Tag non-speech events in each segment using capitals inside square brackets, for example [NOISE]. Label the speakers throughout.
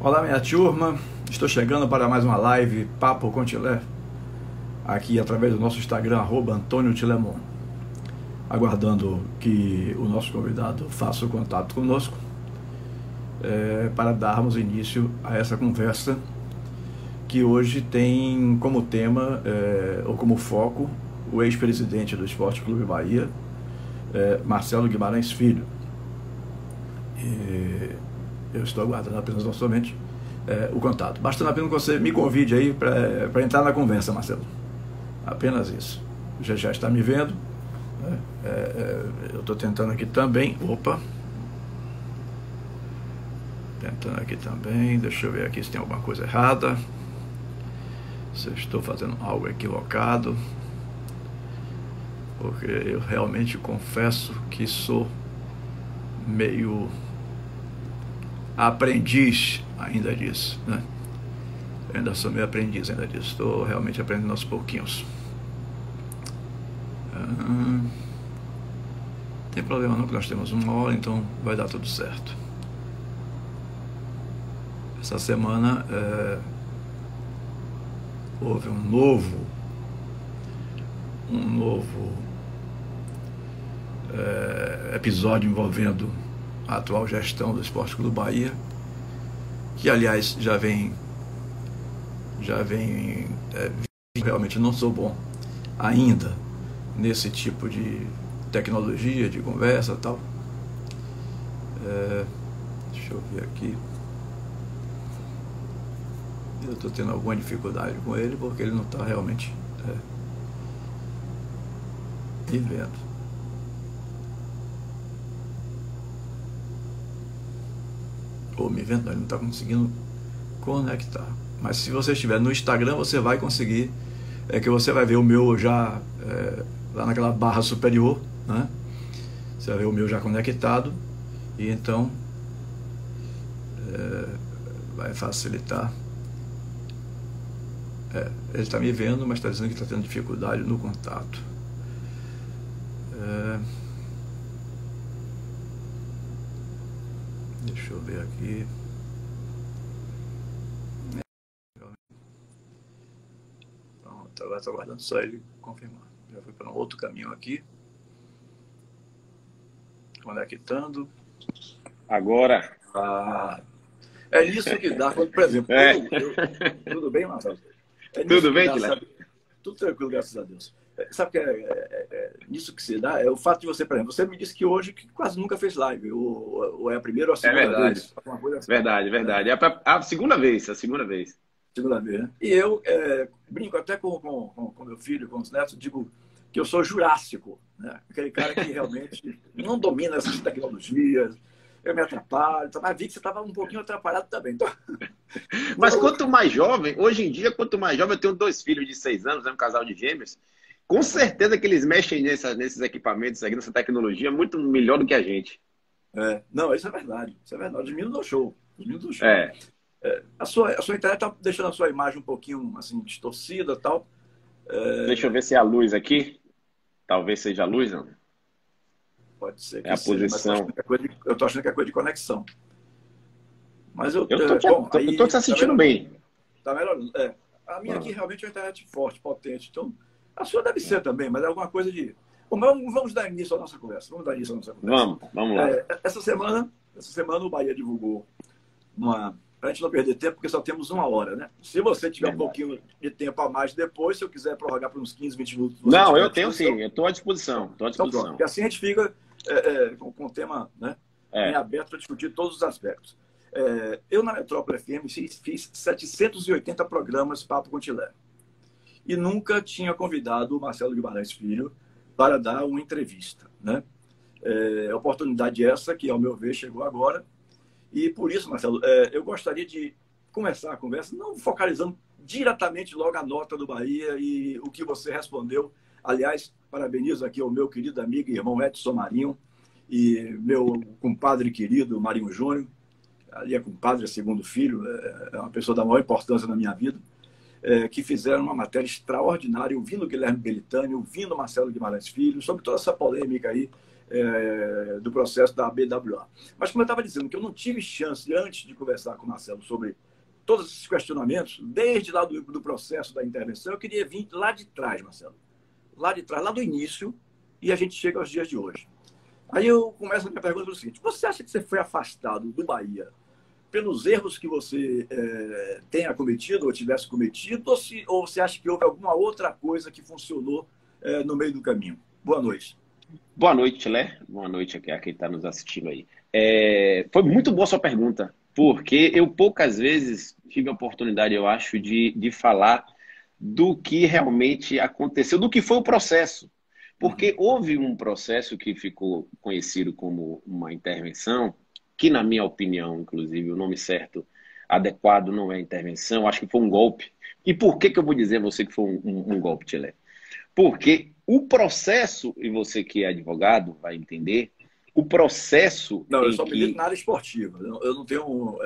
Speaker 1: Olá, minha turma. Estou chegando para mais uma live Papo com Tilé, aqui através do nosso Instagram, Antônio Tilemon. Aguardando que o nosso convidado faça o contato conosco é, para darmos início a essa conversa que hoje tem como tema é, ou como foco o ex-presidente do Esporte Clube Bahia, é, Marcelo Guimarães Filho. E eu estou aguardando apenas somente é, o contato. Bastando apenas que você me convide aí para entrar na conversa, Marcelo. Apenas isso. Já já está me vendo. É, é, eu estou tentando aqui também. Opa! Tentando aqui também. Deixa eu ver aqui se tem alguma coisa errada. Se eu estou fazendo algo equivocado. Porque eu realmente confesso que sou meio aprendiz ainda disso, né? Eu ainda sou meio aprendiz ainda disso. Estou realmente aprendendo aos pouquinhos. Ah, tem problema não que nós temos uma hora, então vai dar tudo certo. Essa semana é, houve um novo um novo é, episódio envolvendo a atual gestão do Esporte Clube Bahia, que aliás já vem já vem é, realmente não sou bom ainda nesse tipo de tecnologia, de conversa tal. É, deixa eu ver aqui. Eu estou tendo alguma dificuldade com ele porque ele não está realmente é, vivendo. Ou me vendo, não está conseguindo conectar. Mas se você estiver no Instagram, você vai conseguir, é que você vai ver o meu já é, lá naquela barra superior, né? Você vai ver o meu já conectado e então é, vai facilitar. É, ele está me vendo, mas está dizendo que está tendo dificuldade no contato. É, Deixa eu ver aqui. Pronto, agora estou aguardando só ele confirmar. Já fui para um outro caminho aqui. Conectando.
Speaker 2: Agora.
Speaker 1: Ah, é isso que dá, por exemplo, é. eu, tudo bem, Marcelo? [LAUGHS]
Speaker 2: É tudo bem, Guilherme?
Speaker 1: Tudo tranquilo, graças a Deus. É, sabe que é, é, é, isso que se dá? É o fato de você, por exemplo, você me disse que hoje que quase nunca fez live, ou, ou é a primeira ou a segunda
Speaker 2: é verdade.
Speaker 1: vez?
Speaker 2: Assim. Verdade, verdade. É a, a, segunda vez, a segunda vez.
Speaker 1: Segunda vez, né? E eu é, brinco até com, com, com, com, meu filho, com os netos, digo que eu sou jurássico, né? aquele cara que realmente [LAUGHS] não domina essas tecnologias, eu me atrapalho, mas vi que você estava um pouquinho atrapalhado também. Então... [LAUGHS]
Speaker 2: Mas quanto mais jovem, hoje em dia, quanto mais jovem, eu tenho dois filhos de seis anos, é um casal de gêmeos, com certeza que eles mexem nessa, nesses equipamentos aqui, nessa tecnologia, muito melhor do que a gente.
Speaker 1: É, não, isso é verdade. Isso é verdade. Os meninos do show. Os meninos do show. É. É, a, sua, a sua internet está deixando a sua imagem um pouquinm assim, distorcida e tal.
Speaker 2: É... Deixa eu ver se é a luz aqui. Talvez seja a luz, não?
Speaker 1: Pode ser.
Speaker 2: é a seja, posição.
Speaker 1: Eu estou achando que é coisa de conexão. Mas eu,
Speaker 2: eu tô, te, bom, tô, aí, tô te assistindo tá bem.
Speaker 1: Tá melhor. É. A minha ah. aqui realmente é uma internet forte, potente. Então, a sua deve ser também, mas é alguma coisa de. Bom, vamos dar início à nossa conversa. Vamos dar início à nossa conversa.
Speaker 2: Vamos, vamos lá.
Speaker 1: É, essa semana, essa semana o Bahia divulgou uma. Para a gente não perder tempo, porque só temos uma hora, né? Se você tiver Verdade. um pouquinho de tempo a mais depois, se eu quiser prorrogar por uns 15, 20 minutos.
Speaker 2: Não, eu tenho sim, eu estou à disposição. Estou à disposição. Então,
Speaker 1: pronto, assim a gente fica é, é, com, com o tema né, é. em aberto para discutir todos os aspectos. É, eu, na Metrópole FM, fiz, fiz 780 programas Papo com Tilé e nunca tinha convidado o Marcelo Guimarães Filho para dar uma entrevista. Né? É, oportunidade essa que, ao meu ver, chegou agora. E por isso, Marcelo, é, eu gostaria de começar a conversa não focalizando diretamente logo a nota do Bahia e o que você respondeu. Aliás, parabenizo aqui ao meu querido amigo e irmão Edson Marinho e meu compadre querido Marinho Júnior. Ali é compadre, é segundo filho, é, é uma pessoa da maior importância na minha vida é, que fizeram uma matéria extraordinária, ouvindo Guilherme Belitani, ouvindo Marcelo Guimarães Filho, sobre toda essa polêmica aí é, do processo da BWA. Mas como eu estava dizendo, que eu não tive chance, antes de conversar com o Marcelo sobre todos esses questionamentos, desde lá do, do processo da intervenção, eu queria vir lá de trás, Marcelo. Lá de trás, lá do início, e a gente chega aos dias de hoje. Aí eu começo a minha pergunta pelo seguinte: você acha que você foi afastado do Bahia pelos erros que você é, tenha cometido ou tivesse cometido, ou, se, ou você acha que houve alguma outra coisa que funcionou é, no meio do caminho? Boa noite.
Speaker 2: Boa noite, Lé. Boa noite a quem está nos assistindo aí. É, foi muito boa sua pergunta, porque eu poucas vezes tive a oportunidade, eu acho, de, de falar do que realmente aconteceu, do que foi o processo. Porque houve um processo que ficou conhecido como uma intervenção, que, na minha opinião, inclusive, o nome certo, adequado, não é intervenção, acho que foi um golpe. E por que, que eu vou dizer a você que foi um, um, um golpe, Tilé? Porque o processo, e você que é advogado vai entender, o processo.
Speaker 1: Não, eu só que... na área esportiva. Eu não tenho.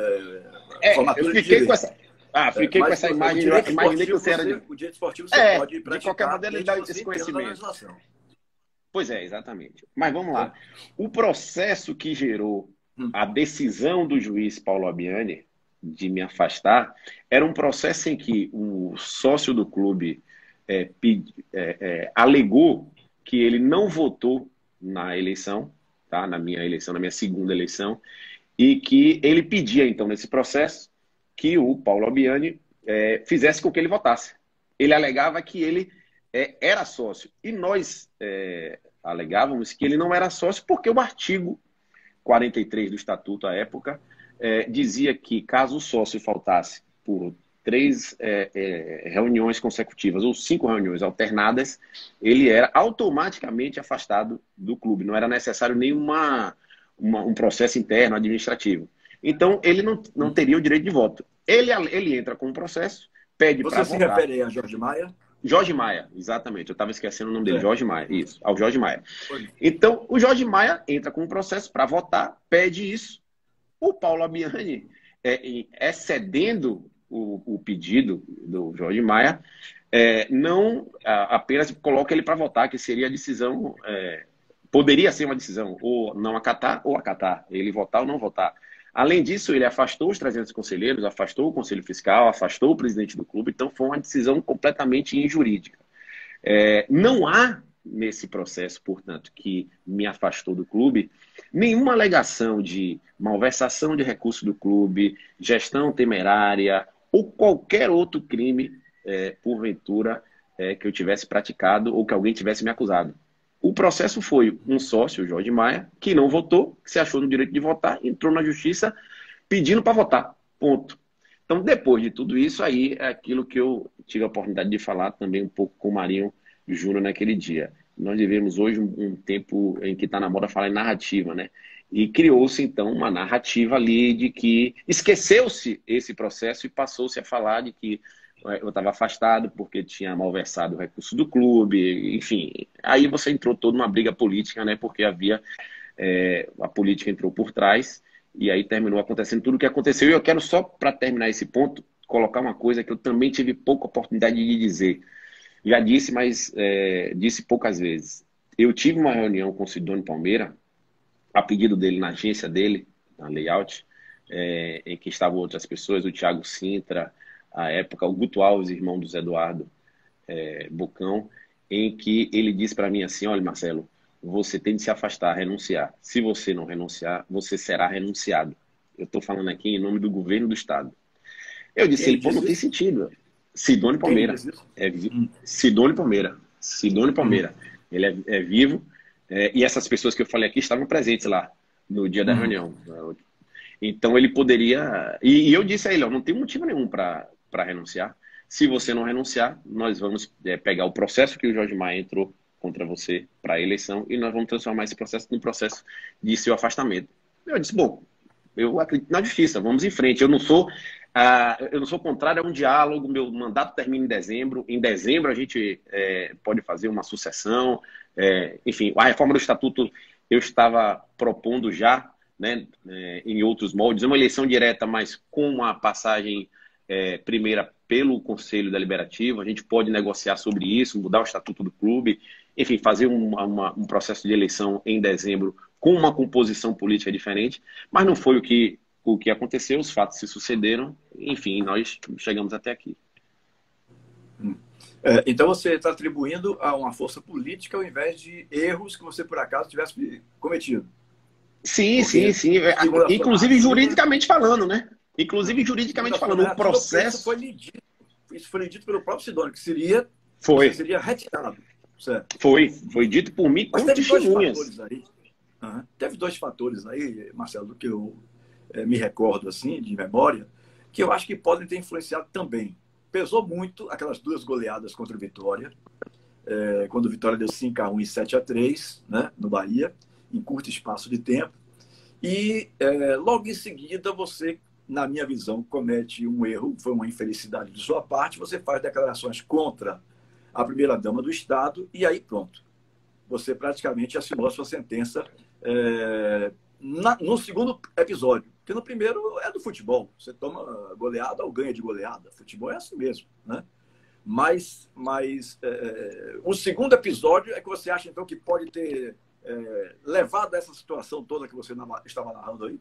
Speaker 2: É, é eu fiquei com essa. Ah, é, fiquei é, com essa imagem. Imaginei que você era. De...
Speaker 1: O direito esportivo você é, pode praticar.
Speaker 2: De qualquer maneira, ele dá esse conhecimento. Pois é, exatamente. Mas vamos lá. O processo que gerou. A decisão do juiz Paulo Abiani de me afastar era um processo em que o sócio do clube é, pedi, é, é, alegou que ele não votou na eleição, tá? na minha eleição, na minha segunda eleição, e que ele pedia, então, nesse processo, que o Paulo Abiani é, fizesse com que ele votasse. Ele alegava que ele é, era sócio. E nós é, alegávamos que ele não era sócio porque o artigo 43 do estatuto à época é, dizia que caso o sócio faltasse por três é, é, reuniões consecutivas ou cinco reuniões alternadas, ele era automaticamente afastado do clube. Não era necessário nenhuma uma, um processo interno administrativo. Então, ele não, não teria o direito de voto. Ele, ele entra com um processo, pede para votar.
Speaker 1: Você se refere a Jorge Maia?
Speaker 2: Jorge Maia, exatamente. Eu estava esquecendo o nome dele, é. Jorge Maia. Isso, ao Jorge Maia. Então, o Jorge Maia entra com um processo para votar, pede isso. O Paulo Abiani, é, excedendo o, o, pedido do Jorge Maia, é, não a, apenas coloca ele para votar, que seria a decisão, é, poderia ser uma decisão, ou não acatar ou acatar, ele votar ou não votar. Além disso, ele afastou os 300 conselheiros, afastou o conselho fiscal, afastou o presidente do clube, então foi uma decisão completamente injurídica. É, não há nesse processo, portanto, que me afastou do clube, nenhuma alegação de malversação de recursos do clube, gestão temerária ou qualquer outro crime, é, porventura, é, que eu tivesse praticado ou que alguém tivesse me acusado. O processo foi um sócio, Jorge Maia, que não votou, que se achou no direito de votar, entrou na justiça pedindo para votar. Ponto. Então, depois de tudo isso, aí é aquilo que eu tive a oportunidade de falar também um pouco com o Marinho Júnior naquele dia. Nós vivemos hoje um, tempo em que está na moda falar em narrativa, né? E criou-se, então, uma narrativa ali de que esqueceu-se esse processo e passou-se a falar de que eu estava afastado porque tinha malversado o recurso do clube, enfim. Aí você entrou toda uma briga política, né? Porque havia é, a política entrou por trás e aí terminou acontecendo tudo o que aconteceu. E eu quero só para terminar esse ponto colocar uma coisa que eu também tive pouca oportunidade de dizer. Já disse, mas é, disse poucas vezes. Eu tive uma reunião com o Sidônio Palmeira, a pedido dele na agência dele, na layout, é, em que estavam outras pessoas, o Thiago Sintra, à época, o Guto Alves, irmão do Zé Eduardo é, Bocão, em que ele disse para mim assim: olha, Marcelo, você tem de se afastar, renunciar. Se você não renunciar, você será renunciado. Eu estou falando aqui em nome do governo do Estado. Eu disse, ele, pô, não tem sentido. Sidônio Palmeira. É. Sidônio Palmeira. Sidônio Palmeira. Hum. Ele é, é vivo. É, e essas pessoas que eu falei aqui estavam presentes lá no dia da hum. reunião. Então ele poderia. E, e eu disse a ele: ó, não tem motivo nenhum para para renunciar. Se você não renunciar, nós vamos é, pegar o processo que o Jorge Maia entrou contra você para a eleição e nós vamos transformar esse processo num processo de seu afastamento. Eu disse, bom, eu acredito na justiça, vamos em frente. Eu não sou, ah, eu não sou contrário a um diálogo, meu mandato termina em dezembro. Em dezembro a gente é, pode fazer uma sucessão. É, enfim, a reforma do estatuto eu estava propondo já, né, é, em outros moldes, uma eleição direta, mas com uma passagem é, primeira pelo Conselho Deliberativo, a gente pode negociar sobre isso, mudar o estatuto do clube enfim, fazer um, uma, um processo de eleição em dezembro com uma composição política diferente, mas não foi o que, o que aconteceu, os fatos se sucederam, enfim, nós chegamos até aqui.
Speaker 1: Hum. É, então você está atribuindo a uma força política ao invés de erros que você por acaso tivesse cometido.
Speaker 2: Sim, Porque, sim, sim. Inclusive juridicamente falando, né? Inclusive juridicamente falando, o processo.
Speaker 1: Isso foi dito, isso foi dito pelo próprio Sidônio, que seria,
Speaker 2: foi.
Speaker 1: seria retirado.
Speaker 2: Certo? Foi, foi dito por mim com testemunhas.
Speaker 1: Dois aí. Uhum. Teve dois fatores aí, Marcelo, do que eu é, me recordo assim, de memória, que eu acho que podem ter influenciado também pesou muito aquelas duas goleadas contra o Vitória, é, quando o Vitória deu 5 a 1 e 7 a 3 né, no Bahia, em curto espaço de tempo. E é, logo em seguida você, na minha visão, comete um erro, foi uma infelicidade de sua parte, você faz declarações contra a primeira-dama do Estado e aí pronto. Você praticamente assinou a sua sentença é, na, no segundo episódio. Porque no primeiro é do futebol. Você toma goleada ou ganha de goleada. Futebol é assim mesmo, né? Mas, mas é, é, o segundo episódio é que você acha, então, que pode ter é, levado a essa situação toda que você estava narrando aí?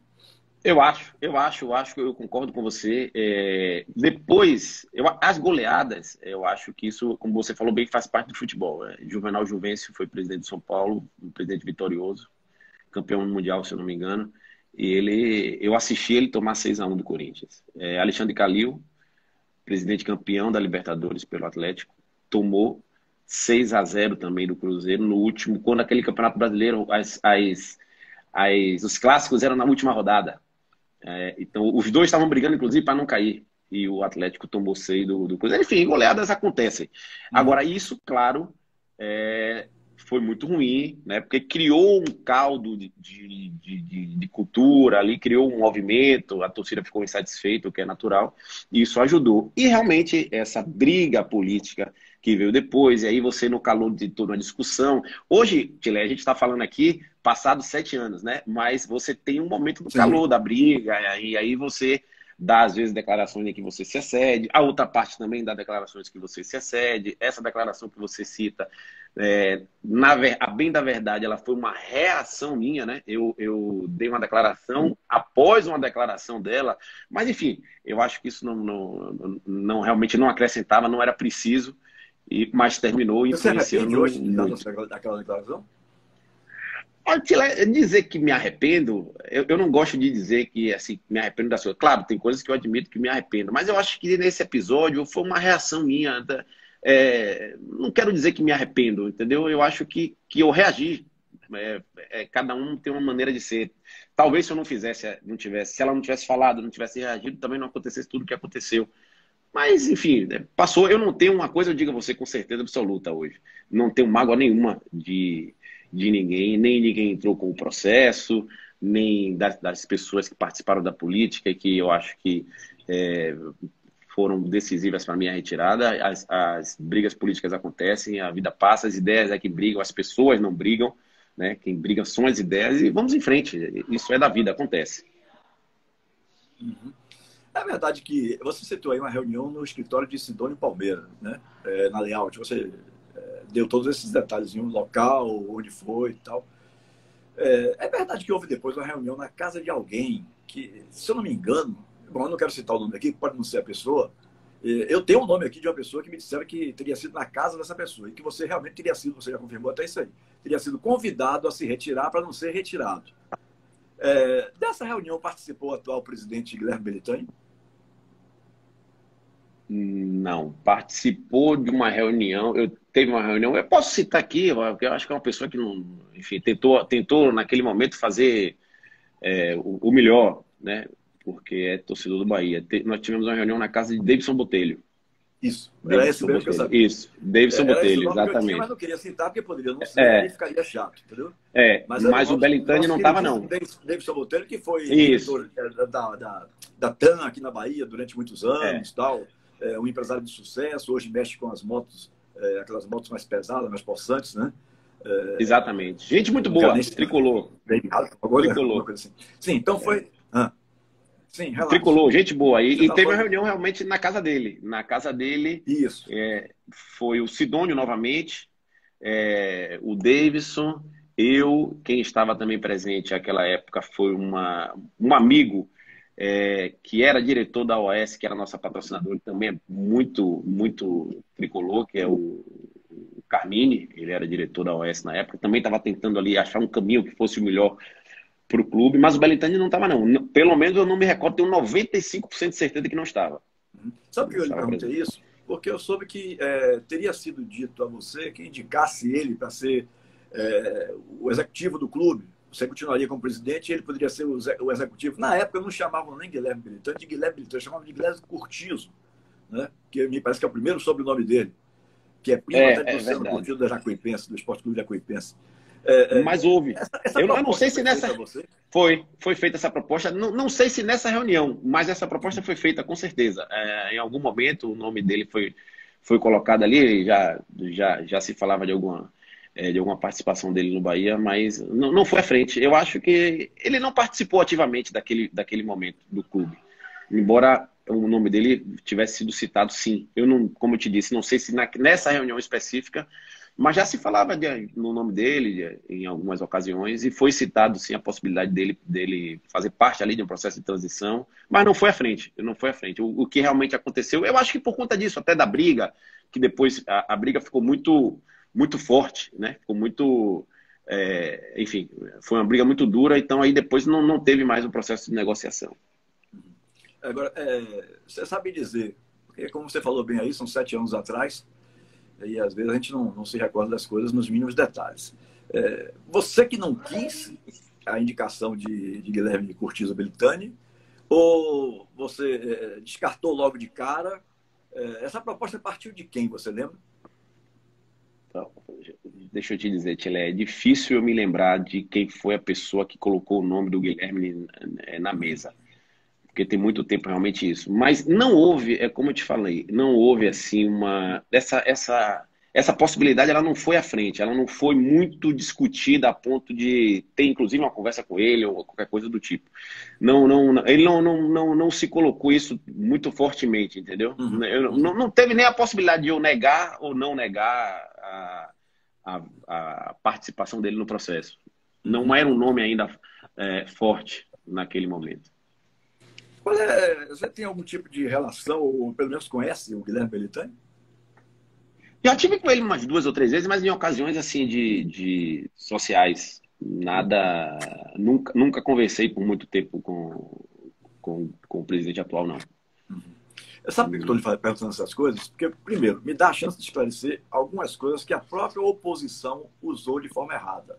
Speaker 2: Eu acho, eu acho, eu acho que eu concordo com você. É, depois, eu, as goleadas, eu acho que isso, como você falou bem, faz parte do futebol. É, Juvenal Juvencio foi presidente de São Paulo, um presidente vitorioso, campeão mundial, se eu não me engano. E ele, eu assisti ele tomar 6 a 1 do Corinthians. É, Alexandre Calil, presidente campeão da Libertadores pelo Atlético, tomou 6 a 0 também do Cruzeiro no último, quando aquele Campeonato Brasileiro, as, as, as os clássicos eram na última rodada. É, então, os dois estavam brigando, inclusive, para não cair. E o Atlético tomou 6 do, do Cruzeiro. Enfim, goleadas acontecem. Uhum. Agora, isso, claro, é, foi muito ruim, né? Porque criou um caldo de, de, de, de, cultura ali, criou um movimento, a torcida ficou insatisfeita, o que é natural, e isso ajudou. E realmente essa briga política que veio depois, e aí você no calor de toda uma discussão. Hoje, Tilé, a gente está falando aqui, passados sete anos, né? Mas você tem um momento do Sim. calor da briga, e aí você dá, às vezes, declarações em que você se excede, a outra parte também dá declarações que você se excede, essa declaração que você cita, é, na, a bem da verdade, ela foi uma reação minha, né? Eu, eu dei uma declaração após uma declaração dela, mas enfim, eu acho que isso não, não, não realmente não acrescentava, não era preciso, e, mas terminou influenciando. Você hoje
Speaker 1: daquela declaração?
Speaker 2: Dizer que me arrependo, eu, eu, não gosto de dizer que assim, me arrependo das coisas. Claro, tem coisas que eu admito que me arrependo, mas eu acho que nesse episódio foi uma reação minha. É, não quero dizer que me arrependo, entendeu? Eu acho que, que eu reagi. É, é, cada um tem uma maneira de ser. Talvez se eu não fizesse, não tivesse, se ela não tivesse falado, não tivesse reagido, também não acontecesse tudo o que aconteceu. Mas, enfim, né, passou. Eu não tenho uma coisa, eu digo a você com certeza absoluta hoje. Não tenho mágoa nenhuma de de ninguém, nem ninguém entrou com o processo, nem das, das pessoas que participaram da política e que eu acho que é, foram decisivas para a minha retirada. As, as, brigas políticas acontecem, a vida passa, as ideias é que brigam, as pessoas não brigam, né? Quem briga são as ideias e vamos em frente. Isso é da vida, acontece.
Speaker 1: Uhum. É verdade que você citou aí uma reunião no escritório de Sidônio Palmeira, né? É, na Layout. Você deu todos esses detalhes, um local, onde foi e tal. É, é, verdade que houve depois uma reunião na casa de alguém que, se eu não me engano, bom, eu não quero citar o nome aqui, pode não ser a pessoa. É, eu tenho o um nome aqui de uma pessoa que me disseram que teria sido na casa dessa pessoa e que você realmente teria sido, você já confirmou até isso aí, teria sido convidado a se retirar para não ser retirado. É, dessa reunião participou o atual presidente Guilherme Belitani?
Speaker 2: Não, participou de uma reunião. Eu teve uma reunião. Eu posso citar aqui, porque eu acho que é uma pessoa que não, enfim, tentou, tentou naquele momento fazer é, o, o, melhor, né? Porque é torcedor do Bahia. nós tivemos uma reunião na casa de Davidson Botelho.
Speaker 1: Isso,
Speaker 2: era esse mesmo que eu sabia. Isso, Davidson é, Botelho, exatamente. Eu tinha,
Speaker 1: mas não queria citar porque poderia não ser é. e ficaria chato, entendeu?
Speaker 2: É, mas, mas o Belintani não estava, não.
Speaker 1: Davidson Botelho, que foi Isso. diretor é, da, da, da TAM aqui na Bahia durante muitos anos é. tal é um empresário de sucesso, hoje mexe com as motos, é, aquelas motos mais pesadas, mais possantes, né?
Speaker 2: É, Exatamente. Gente muito boa, tricolor.
Speaker 1: Agora, tricolor. Assim. Sim, então foi. Ah.
Speaker 2: Sim, relaxa. Tricolor, gente boa. E, e tá teve uma reunião realmente na casa dele. Na casa dele.
Speaker 1: Isso.
Speaker 2: É, foi o Sidônio novamente. é, o Davidson, eu, quem estava também presente naquela época foi uma, um amigo é, que era diretor da OS, que era nossa patrocinadora, também é muito, muito tricolor, que é o, o Carmine, ele era diretor da OS na época, também estava tentando ali achar um caminho que fosse o melhor para o clube, mas o Belintani não estava não. Pelo menos eu não me recordo, tenho 95% de certeza de que não estava.
Speaker 1: Sabe por que eu lhe perguntei isso? Porque eu soube que é, teria sido dito a você que indicasse ele para ser é, o executivo do clube. Você continuaria como presidente e ele poderia ser o, o executivo. Na época não chamavam nem Guilherme Militante de Guilherme Militante, chamavam de Guilherme Curtizo, né? que me parece que é o primeiro sobrenome dele, que é primo é, até do é Luciano Curtizo da Jacuipense, do Esporte Clube da Jacuipense.
Speaker 2: É, é, Mas houve. Essa, essa eu, eu, não sei se nessa. Foi, foi feita essa proposta. Não, não sei se nessa reunião, mas essa proposta foi feita com certeza. É, em algum momento o nome dele foi, foi colocado ali, já, já, já se falava de alguma, é, de alguma participação dele no Bahia, mas não, não foi à frente. Eu acho que ele não participou ativamente daquele, daquele momento do clube. Embora o nome dele tivesse sido citado, sim. Eu não, como eu te disse, não sei se na, nessa reunião específica mas já se falava de, no nome dele de, em algumas ocasiões e foi citado sim a possibilidade dele, dele fazer parte ali de um processo de transição, mas não foi à frente, não foi à frente. O, o que realmente aconteceu, eu acho que por conta disso, até da briga, que depois a, a briga ficou muito, muito forte, né? Ficou muito, é, enfim, foi uma briga muito dura, então aí depois não, não teve mais o processo de negociação.
Speaker 1: Agora, é, você sabe dizer, porque como você falou bem aí, são sete anos atrás, e às vezes a gente não, não se recorda das coisas nos mínimos detalhes. É, você que não quis a indicação de, de Guilherme Curtizo Belitani, ou você é, descartou logo de cara? É, essa proposta partiu de quem, você lembra?
Speaker 2: Então, deixa eu te dizer, Tilé, é difícil eu me lembrar de quem foi a pessoa que colocou o nome do Guilherme na mesa porque tem muito tempo realmente isso. Mas não houve, é como eu te falei, não houve assim uma essa essa essa possibilidade ela não foi à frente, ela não foi muito discutida a ponto de ter inclusive uma conversa com ele ou qualquer coisa do tipo. Não, não, ele não, não, não, não se colocou isso muito fortemente, entendeu? Uhum. Eu, não, não teve nem a possibilidade de eu negar ou não negar a, a, a participação dele no processo. Não era um nome ainda é, forte naquele momento.
Speaker 1: É, você tem algum tipo de relação, ou pelo menos conhece o Guilherme Belitani?
Speaker 2: Já tive com ele umas duas ou três vezes, mas em ocasiões assim de, de sociais. Nada. Nunca, nunca conversei por muito tempo com, com, com o presidente atual, não.
Speaker 1: Uhum. Sabe por que eu estou lhe perguntando essas coisas? Porque, primeiro, me dá a chance de esclarecer algumas coisas que a própria oposição usou de forma errada.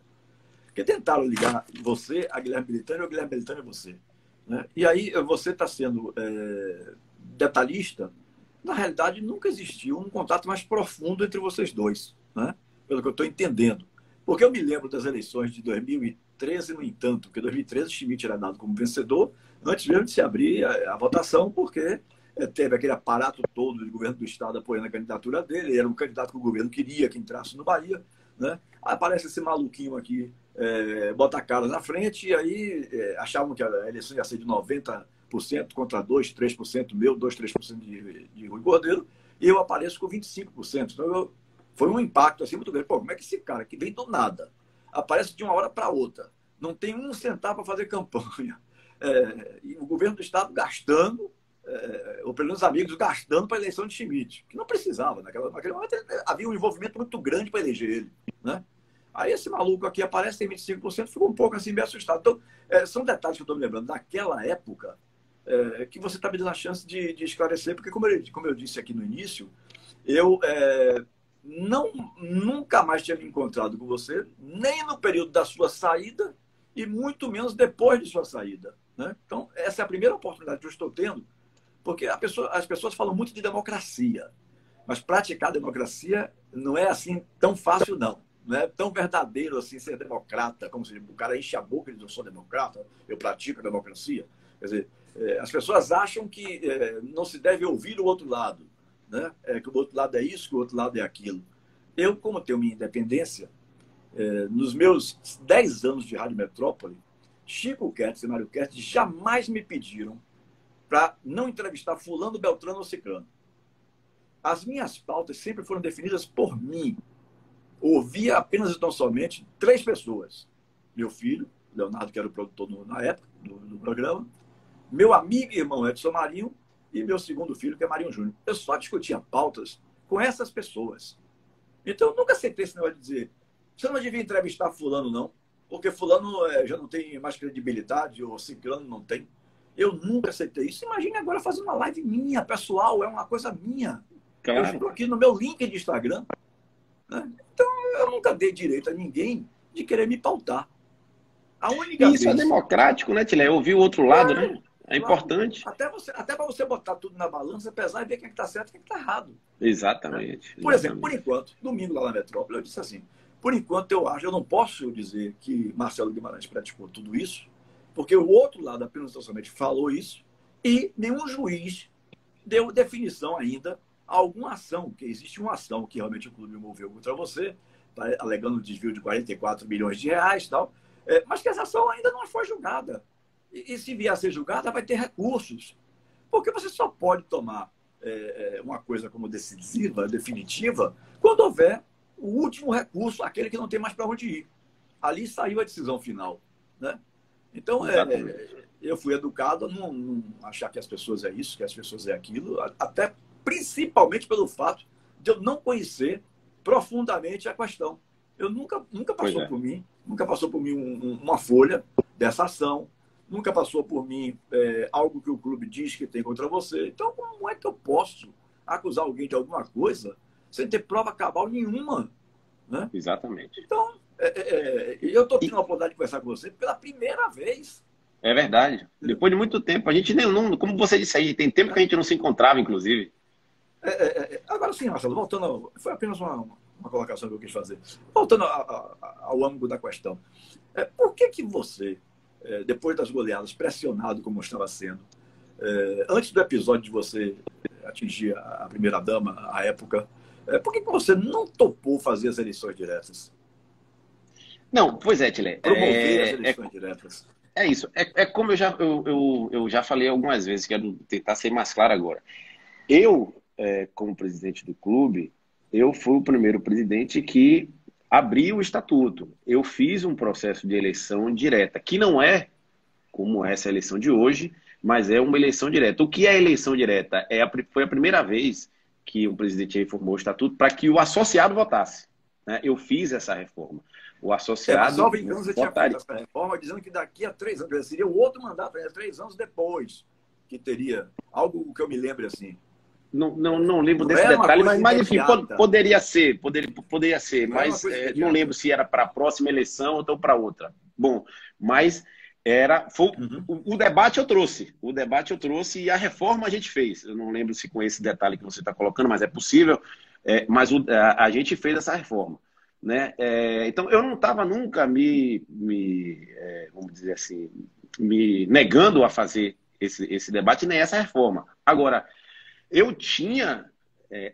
Speaker 1: Porque tentaram ligar você a Guilherme Belitani ou Guilherme Belitani a você. Né? E aí você está sendo é, detalhista. Na realidade, nunca existiu um contato mais profundo entre vocês dois, né? pelo que eu estou entendendo. Porque eu me lembro das eleições de 2013, no entanto, porque em 2013 Schmidt era dado como vencedor, antes mesmo de se abrir a, a votação, porque é, teve aquele aparato todo do governo do Estado apoiando a candidatura dele, ele era um candidato que o governo queria que entrasse no Bahia. Né? Aparece esse maluquinho aqui é, bota a cara na frente e aí é, achavam que a eleição ia ser de 90% contra 2, 3% meu, 2, 3% de, de Rui Cordeiro, e eu apareço com 25%. Então eu, foi um impacto assim muito grande. Pô, como é que esse cara que vem do nada aparece de uma hora para outra, não tem um centavo para fazer campanha, [LAUGHS] é, e o governo do Estado gastando, é, ou pelo menos amigos gastando para a eleição de Schmidt, que não precisava. Naquela, naquele momento havia um envolvimento muito grande para eleger ele. Né? Aí esse maluco aqui aparece, tem 25%, ficou um pouco assim meio assustado. Então, é, são detalhes que eu estou me lembrando daquela época é, que você está me dando a chance de, de esclarecer, porque como eu, como eu, disse aqui no início, eu é, não, nunca mais tinha me encontrado com você, nem no período da sua saída e muito menos depois de sua saída. Né? Então, essa é a primeira oportunidade que eu estou tendo, porque pessoa, as pessoas falam muito de democracia, mas praticar democracia não é assim tão fácil, não não é tão verdadeiro assim ser democrata, como se o cara enche a boca e diz eu sou democrata, eu pratico a democracia. Quer dizer, é, as pessoas acham que é, não se deve ouvir o outro lado, né? É, que o outro lado é isso, que o outro lado é aquilo. Eu, como tenho minha independência, é, nos meus 10 anos de Rádio Metrópole, Chico Kertz e Mário Kertz jamais me pediram para não entrevistar fulano, beltrano ou ciclano. As minhas pautas sempre foram definidas por mim, ouvia apenas e tão somente três pessoas. Meu filho, Leonardo, que era o produtor na época do, do programa, meu amigo e irmão Edson Marinho e meu segundo filho, que é Marinho Júnior. Eu só discutia pautas com essas pessoas. Então, eu nunca aceitei esse negócio de dizer você não devia entrevistar fulano, não, porque fulano é, já não tem mais credibilidade ou ciclano não tem. Eu nunca aceitei isso. Imagine agora fazendo uma live minha, pessoal, é uma coisa minha. Claro. Eu estou aqui no meu link de Instagram. Né? Então, eu nunca dei direito a ninguém de querer me pautar.
Speaker 2: A única e isso é vez... é democrático, né, Tilé? Ouvir o outro lado, né? É importante.
Speaker 1: Até, você, até para você botar tudo na balança, pesar e ver quem é está certo e quem é está errado.
Speaker 2: Exatamente.
Speaker 1: Né? Por exemplo, por enquanto, domingo lá na Metrópole, eu disse assim: por enquanto, eu acho, eu não posso dizer que Marcelo Guimarães praticou tudo isso, porque o outro lado apenas somente falou isso e nenhum juiz deu definição ainda a alguma ação, que existe uma ação que realmente o clube moveu contra você, tá, alegando desvio de 44 milhões de reais tal, é, mas que essa ação ainda não foi julgada. E, e, se vier a ser julgada, vai ter recursos. Porque você só pode tomar é, é, uma coisa como decisiva, definitiva, quando houver o último recurso, aquele que não tem mais para onde ir. Ali saiu a decisão final. Né? Então, é, eu fui educado a não, não, achar que as pessoas é isso, que as pessoas é aquilo, até principalmente pelo fato de eu não conhecer profundamente a questão. Eu nunca, nunca passou é. por mim, nunca passou por mim um, uma folha dessa ação, nunca passou por mim é, algo que o clube diz que tem contra você. Então, como é que eu posso acusar alguém de alguma coisa sem ter prova cabal nenhuma? Né?
Speaker 2: Exatamente.
Speaker 1: Então, é, é, é eu estou tendo a oportunidade de conversar com você pela primeira vez.
Speaker 2: É verdade. Depois de muito tempo. A gente nem, não, como você disse aí, tem tempo que a gente não se encontrava, inclusive.
Speaker 1: É, é, agora sim, Marcelo, voltando, ao, foi apenas uma, uma colocação que eu quis fazer. Voltando a, a, ao âmbito da questão, por que que você depois das goleadas, pressionado como estava sendo. É, antes do episódio de você atingir a primeira-dama, à época, é, por que você não topou fazer as eleições diretas?
Speaker 2: Não, pois é, Tilé.
Speaker 1: Promover é, as eleições é, diretas.
Speaker 2: É isso. É, é como eu já, eu, eu, eu, já falei algumas vezes, quero tentar ser mais claro agora. Eu, é, como presidente do clube, eu fui o primeiro presidente que abri o estatuto. Eu fiz um processo de eleição direta, que não é como essa eleição de hoje, mas é uma eleição direta. O que é eleição direta? É a, foi a primeira vez que o presidente reformou o estatuto para que o associado votasse. Né? Eu fiz essa reforma. O associado. É,
Speaker 1: salvo engano, você tinha feito essa reforma dizendo que daqui a três anos, seria o outro mandato, né? três anos depois, que teria algo que eu me lembre assim.
Speaker 2: Não, não, não lembro desse detalhe, mas, mas enfim, poderia ser, poderia, poderia ser, não mas é, não lembro se era para a próxima eleição ou para outra. Bom, mas era foi, uhum. o, o, debate eu trouxe, o debate eu trouxe e a reforma a gente fez. Eu não lembro se com esse detalhe que você está colocando, mas é possível. É, mas o, a, a, gente fez essa reforma, né? É, então eu não estava nunca me, me é, vamos dizer assim, me negando a fazer esse, esse debate nem essa reforma. Agora eu tinha, é,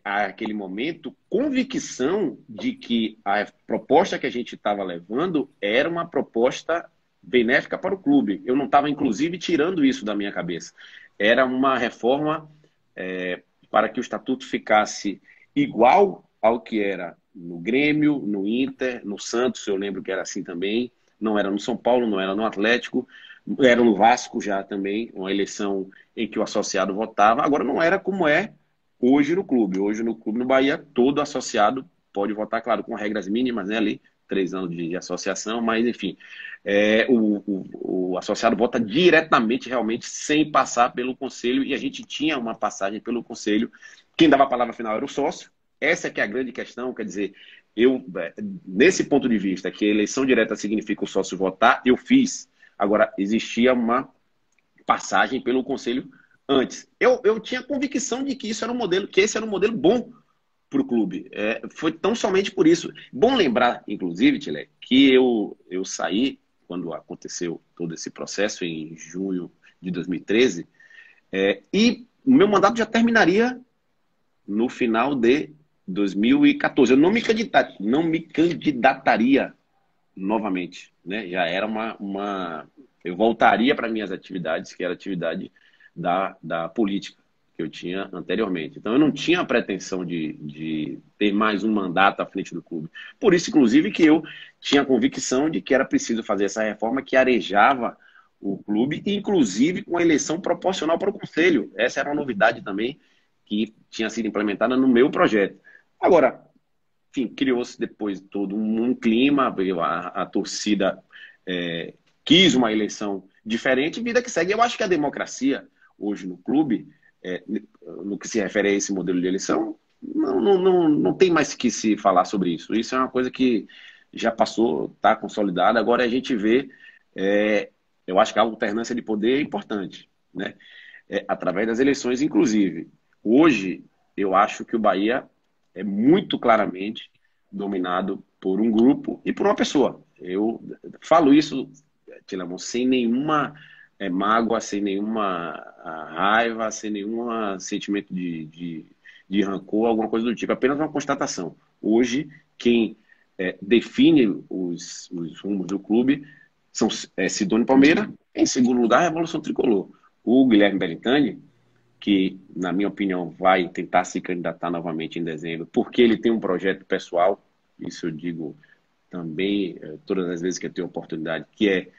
Speaker 2: momento, convicção de que a proposta que a gente estava levando era uma proposta benéfica para o clube. Eu não estava, inclusive, tirando isso da minha cabeça. Era uma reforma é, para que o estatuto ficasse igual ao que era no Grêmio, no Inter, no Santos, eu lembro que era assim também. Não era no São Paulo, não era no Atlético, era no Vasco já também, uma eleição em que o associado votava. Agora não era como é hoje no clube. Hoje no clube no Bahia, todo associado pode votar, claro, com regras mínimas, né, ali, três anos de, associação, mas enfim, é, o, o, o, associado vota diretamente, realmente, sem passar pelo conselho, e a gente tinha uma passagem pelo conselho. Quem dava a palavra final era o sócio. Essa que é a grande questão, quer dizer, eu, é, nesse ponto de vista, que eleição direta significa o sócio votar, eu fiz Agora, existia uma passagem pelo conselho antes. Eu, eu tinha convicção de que isso era um modelo, que esse era um modelo bom para o clube. É, foi tão somente por isso. Bom lembrar, inclusive, Tilé, que eu, eu saí quando aconteceu todo esse processo em junho de 2013 é, e o meu mandato já terminaria no final de 2014. Eu não me, candidataria, não me candidataria novamente, né? Já era uma, uma... eu voltaria para minhas atividades, que era atividade da, da política, que eu tinha anteriormente. Então eu não tinha a pretensão de, de ter mais um mandato à frente do clube. Por isso, inclusive, que eu tinha a convicção de que era preciso fazer essa reforma que arejava o clube, inclusive com a eleição proporcional para o conselho. Essa era uma novidade também que tinha sido implementada no meu projeto. Agora, enfim, criou-se depois todo um, clima, a, a torcida é, quis uma eleição diferente, vida que segue. Eu acho que a democracia hoje no clube, é, no que se refere a esse modelo de eleição, não, não, não, não tem mais que se falar sobre isso. Isso é uma coisa que já passou, está consolidada. Agora a gente vê, é, eu acho que a alternância de poder é importante, né? É, através das eleições, inclusive. Hoje, eu acho que o Bahia é muito claramente dominado por um grupo e por uma pessoa. Eu falo isso, Tilamon, sem nenhuma é, mágoa, sem nenhuma raiva, sem nenhum sentimento de, de, de, rancor, alguma coisa do tipo. Apenas uma constatação. Hoje, quem é, define os, os rumos do clube são é, Sidônio Palmeira, em segundo lugar, a Revolução Tricolor. O Guilherme Belintani, que, na minha opinião, vai tentar se candidatar novamente em dezembro, porque ele tem um projeto pessoal, isso eu digo também eh, todas as vezes que eu tenho oportunidade, que é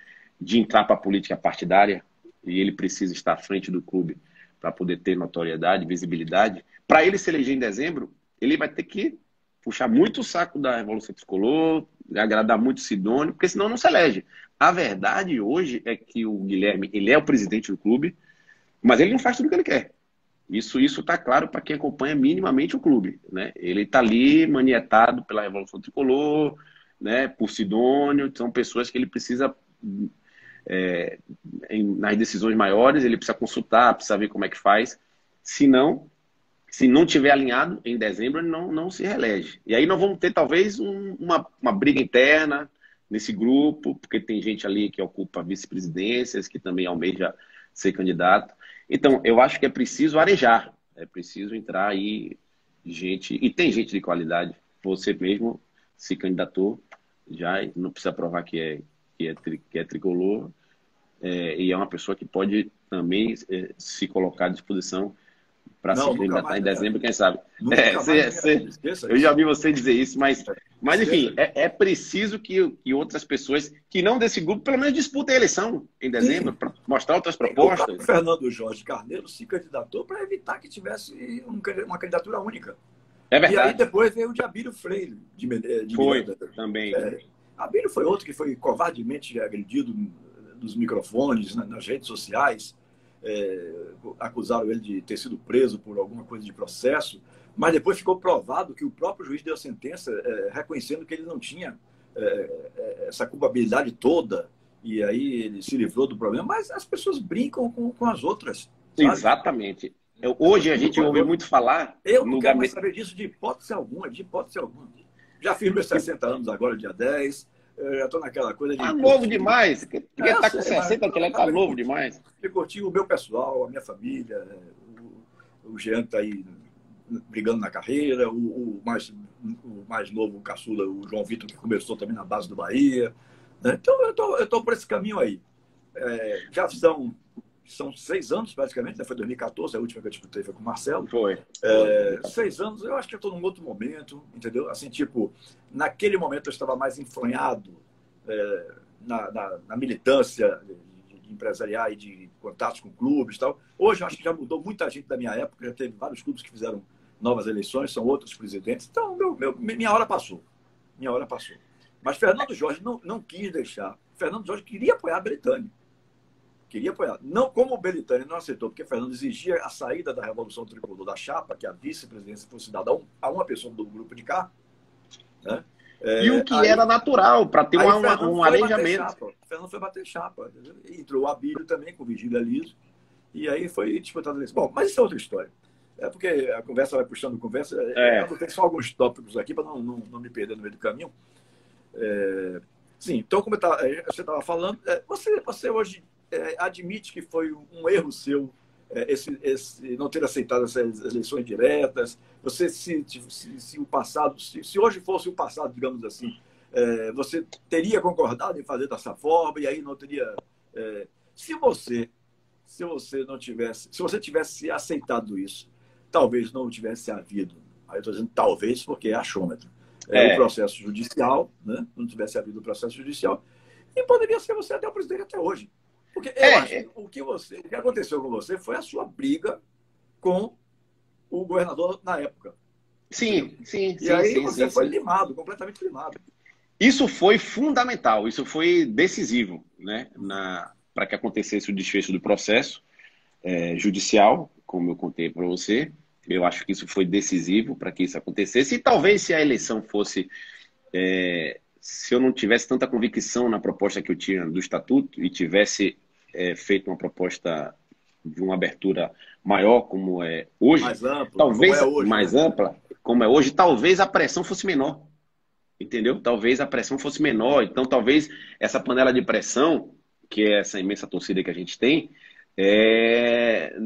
Speaker 2: de entrar para a política partidária, e ele precisa estar à frente do clube para poder ter notoriedade, visibilidade. Para ele se eleger em dezembro, ele vai ter que puxar muito o saco da Revolução Tricolor, agradar muito Sidônio, porque senão não se elege. A verdade hoje é que o Guilherme, ele é o presidente do clube, mas ele não faz tudo o que ele quer. Isso isso está claro para quem acompanha minimamente o clube. Né? Ele está ali manietado pela Revolução Tricolor, né, por Sidônio, são pessoas que ele precisa, é, em, nas decisões maiores, ele precisa consultar, precisa ver como é que faz. Se não, se não tiver alinhado em dezembro, ele não, não se reelege. E aí nós vamos ter talvez um, uma, uma briga interna nesse grupo, porque tem gente ali que ocupa vice-presidências, que também almeja ser candidato. Então, eu acho que é preciso arejar, é preciso entrar aí gente, e tem gente de qualidade. Você mesmo se candidatou, já não precisa provar que é, que é, tri, que é tricolor, é, e é uma pessoa que pode também é, se colocar à disposição para se candidatar em dezembro, quem sabe. É, cê, cê, eu já vi você dizer isso, mas mas, enfim, é, é preciso que, que outras pessoas que não desse grupo, pelo menos disputem a eleição em dezembro, para mostrar outras propostas.
Speaker 1: O Fernando Jorge Carneiro se candidatou para evitar que tivesse uma candidatura única.
Speaker 2: É verdade.
Speaker 1: E aí depois veio o de Abílio Freire, de, de
Speaker 2: Foi, Miranda. também.
Speaker 1: É, Abílio foi outro que foi covardemente agredido nos microfones, nas redes sociais. É, acusaram ele de ter sido preso por alguma coisa de processo. Mas depois ficou provado que o próprio juiz deu a sentença é, reconhecendo que ele não tinha é, é, essa culpabilidade toda, e aí ele se livrou do problema. Mas as pessoas brincam com, com as outras.
Speaker 2: Sabe? Exatamente. Eu, hoje a gente ouve muito falar.
Speaker 1: Eu não quero mais saber disso de hipótese alguma, de hipótese alguma. Já fiz meus 60 anos agora, dia 10. Eu já estou naquela coisa de.
Speaker 2: Tá novo demais. Quem está é, com 60, aquele está novo demais.
Speaker 1: Eu curti o meu pessoal, a minha família. O, o Jean está aí brigando na carreira, o, o, mais, o mais novo, o caçula, o João Vitor, que começou também na base do Bahia. Né? Então, eu tô, estou por esse caminho aí. É, já são, são seis anos, praticamente, né? foi 2014, a última que eu disputei foi com o Marcelo.
Speaker 2: Foi.
Speaker 1: É, seis anos, eu acho que eu estou num outro momento, entendeu? Assim, tipo, naquele momento eu estava mais enfronhado é, na, na, na, militância de, de empresarial e de contatos com clubes e tal. Hoje eu acho que já mudou muita gente da minha época, já teve vários clubes que fizeram novas eleições, são outros presidentes. Então, meu, meu, minha hora passou. Minha hora passou. Mas Fernando Jorge não, não quis deixar. Fernando Jorge queria apoiar a Belitânia. Queria apoiar. Não como o Belitânia não aceitou, porque Fernando exigia a saída da Revolução Tricolor da chapa, que a vice-presidência fosse dada a, um, a, uma pessoa do grupo de cá. Né?
Speaker 2: É, e o que aí, era natural, para ter uma, uma, um alejamento.
Speaker 1: Fernando foi bater chapa. Entrou o Abílio também, com o Vigília Liso. E aí foi disputado isso. Bom, mas isso é outra história. É porque a conversa vai puxando conversa. É. Eu tenho só alguns tópicos aqui para não, não, não, me perder no meio do caminho. É, sim, então, como tava, é, você estava falando, é, você, você hoje é, admite que foi um erro seu é, esse, esse, não ter aceitado essas eleições diretas? Você, se, se, se o passado, se, se, hoje fosse o passado, digamos assim, você teria concordado em fazer dessa forma e aí não teria. se você se você não tivesse, se você tivesse aceitado isso, talvez não tivesse havido. Aí eu estou dizendo talvez porque é achômetro. É, é. o processo judicial, né? Não tivesse havido o processo judicial. E poderia ser você até o presidente até hoje. Porque eu é. acho que o que, você, o que aconteceu com você foi a sua briga com o governador na época.
Speaker 2: Sim, sim,
Speaker 1: e
Speaker 2: sim.
Speaker 1: aí
Speaker 2: sim,
Speaker 1: você
Speaker 2: sim,
Speaker 1: foi limado, completamente limado.
Speaker 2: Isso foi fundamental, isso foi decisivo, né? Para que acontecesse o desfecho do processo é, judicial, como eu contei para você. Eu acho que isso foi decisivo para que isso acontecesse. E talvez se a eleição fosse. É, se eu não tivesse tanta convicção na proposta que eu tinha do estatuto e tivesse é, feito uma proposta de uma abertura maior, como é hoje,
Speaker 1: mais ampla,
Speaker 2: talvez
Speaker 1: é hoje,
Speaker 2: mais
Speaker 1: né?
Speaker 2: ampla, como é hoje, talvez a pressão fosse menor. Entendeu? Talvez a pressão fosse menor. Então, talvez essa panela de pressão que é essa imensa torcida que a gente tem, é,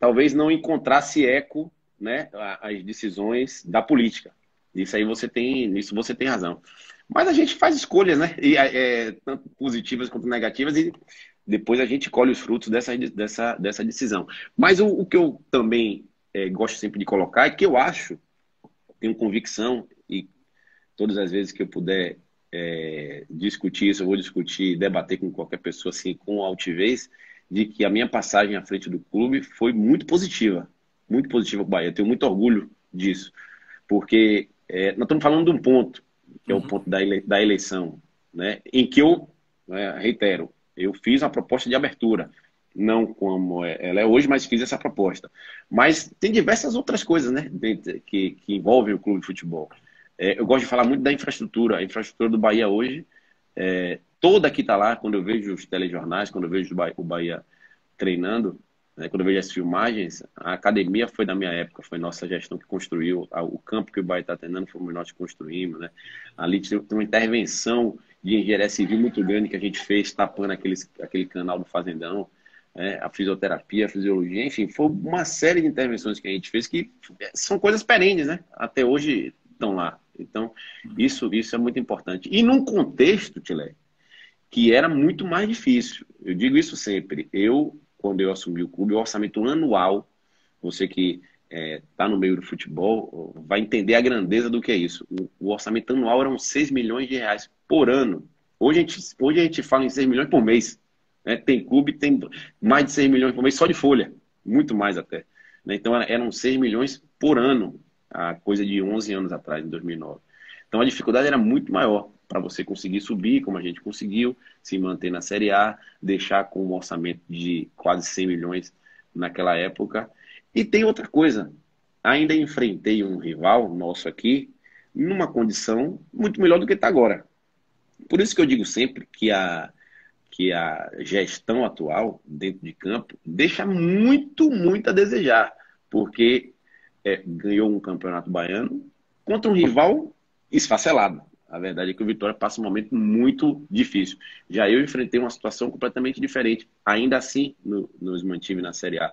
Speaker 2: talvez não encontrasse eco né, as decisões da política. Isso aí você tem, isso você tem razão. Mas a gente faz escolhas, né? E, é, tanto positivas quanto negativas, e depois a gente colhe os frutos dessa, dessa, dessa decisão. Mas o, o que eu também é, gosto sempre de colocar é que eu acho, tenho convicção, e todas as vezes que eu puder é, discutir isso, eu vou discutir, debater com qualquer pessoa assim, com altivez, de que a minha passagem à frente do clube foi muito positiva. Muito positiva para o Bahia. Eu tenho muito orgulho disso. Porque é, nós estamos falando de um ponto, que é o uhum. ponto da, ele, da eleição, né, em que eu, né, reitero, eu fiz uma proposta de abertura. Não como é, ela é hoje, mas fiz essa proposta. Mas tem diversas outras coisas né, que, que envolvem o clube de futebol. É, eu gosto de falar muito da infraestrutura. A infraestrutura do Bahia hoje, é, toda que está lá, quando eu vejo os telejornais, quando eu vejo o Bahia treinando, né, quando eu vejo as filmagens, a academia foi da minha época, foi nossa gestão que construiu, o campo que o Bahia está treinando foi nós que construímos. Né? Ali tem uma intervenção de engenharia civil muito grande que a gente fez, tapando aqueles, aquele canal do Fazendão. É, a fisioterapia, a fisiologia, enfim, foi uma série de intervenções que a gente fez que são coisas perenes, né? Até hoje estão lá. Então, isso, isso é muito importante. E num contexto, Tilé, que era muito mais difícil. Eu digo isso sempre. Eu, quando eu assumi o clube, o orçamento anual, você que está é, tá no meio do futebol, vai entender a grandeza do que é isso. O, o, orçamento anual eram 6 milhões de reais por ano. Hoje a gente, hoje a gente fala em 6 milhões por mês. Né? Tem clube tem mais de 6 milhões por mês só de folha. Muito mais até. Né? Então eram 6 milhões por ano há coisa de 11 anos atrás, em 2009. Então a dificuldade era muito maior para você conseguir subir, como a gente conseguiu, se manter na Série A, deixar com um orçamento de quase 100 milhões naquela época. E tem outra coisa, ainda enfrentei um rival nosso aqui numa condição muito melhor do que está agora. Por isso que eu digo sempre que a, que a gestão atual dentro de campo deixa muito, muito a desejar, porque é, ganhou um campeonato baiano contra um rival esfacelado. A verdade é que o Vitória passa um momento muito difícil. Já eu enfrentei uma situação completamente diferente. Ainda assim, no, nos mantive na Série A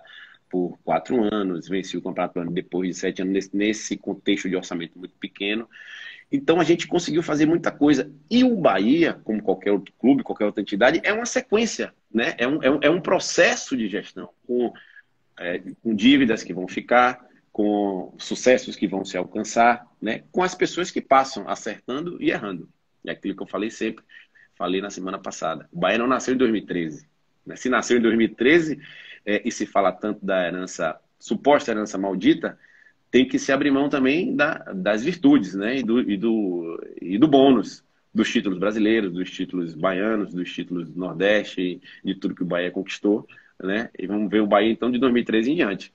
Speaker 2: por quatro anos, venci o baiano depois de sete anos, nesse, nesse contexto de orçamento muito pequeno. Então a gente conseguiu fazer muita coisa. E o Bahia, como qualquer outro clube, qualquer outra entidade, é uma sequência, né? é, um, é, um, é um processo de gestão, com, é, com dívidas que vão ficar, com sucessos que vão se alcançar, né? com as pessoas que passam acertando e errando. É aquilo que eu falei sempre, falei na semana passada. O Bahia não nasceu em 2013. Né? Se nasceu em 2013 é, e se fala tanto da herança, suposta herança maldita, tem que se abrir mão também da, das virtudes né? e, do, e, do, e do bônus dos títulos brasileiros, dos títulos baianos, dos títulos do Nordeste, de tudo que o Bahia conquistou. Né? E vamos ver o Bahia então de 2013 em diante.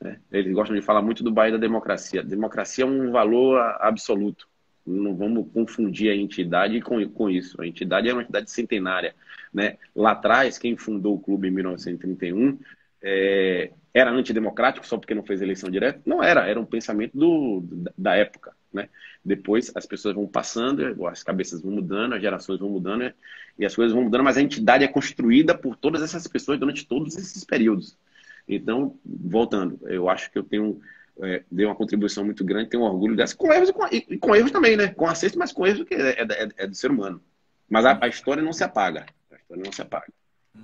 Speaker 2: Né? Eles gostam de falar muito do Bahia da democracia. democracia é um valor absoluto. Não vamos confundir a entidade com, com isso. A entidade é uma entidade centenária. Né? Lá atrás, quem fundou o clube em 1931 é, era antidemocrático só porque não fez eleição direta? Não era, era um pensamento do, da época. Né? Depois as pessoas vão passando, as cabeças vão mudando, as gerações vão mudando né? e as coisas vão mudando, mas a entidade é construída por todas essas pessoas durante todos esses períodos. Então, voltando, eu acho que eu tenho é, dei uma contribuição muito grande, tenho orgulho dessa, com erros e com, e, com erros também, né? Com acerto, mas com erros que é, é, é, do ser humano. Mas a, a, história não se apaga. A história não se apaga.
Speaker 1: Uhum.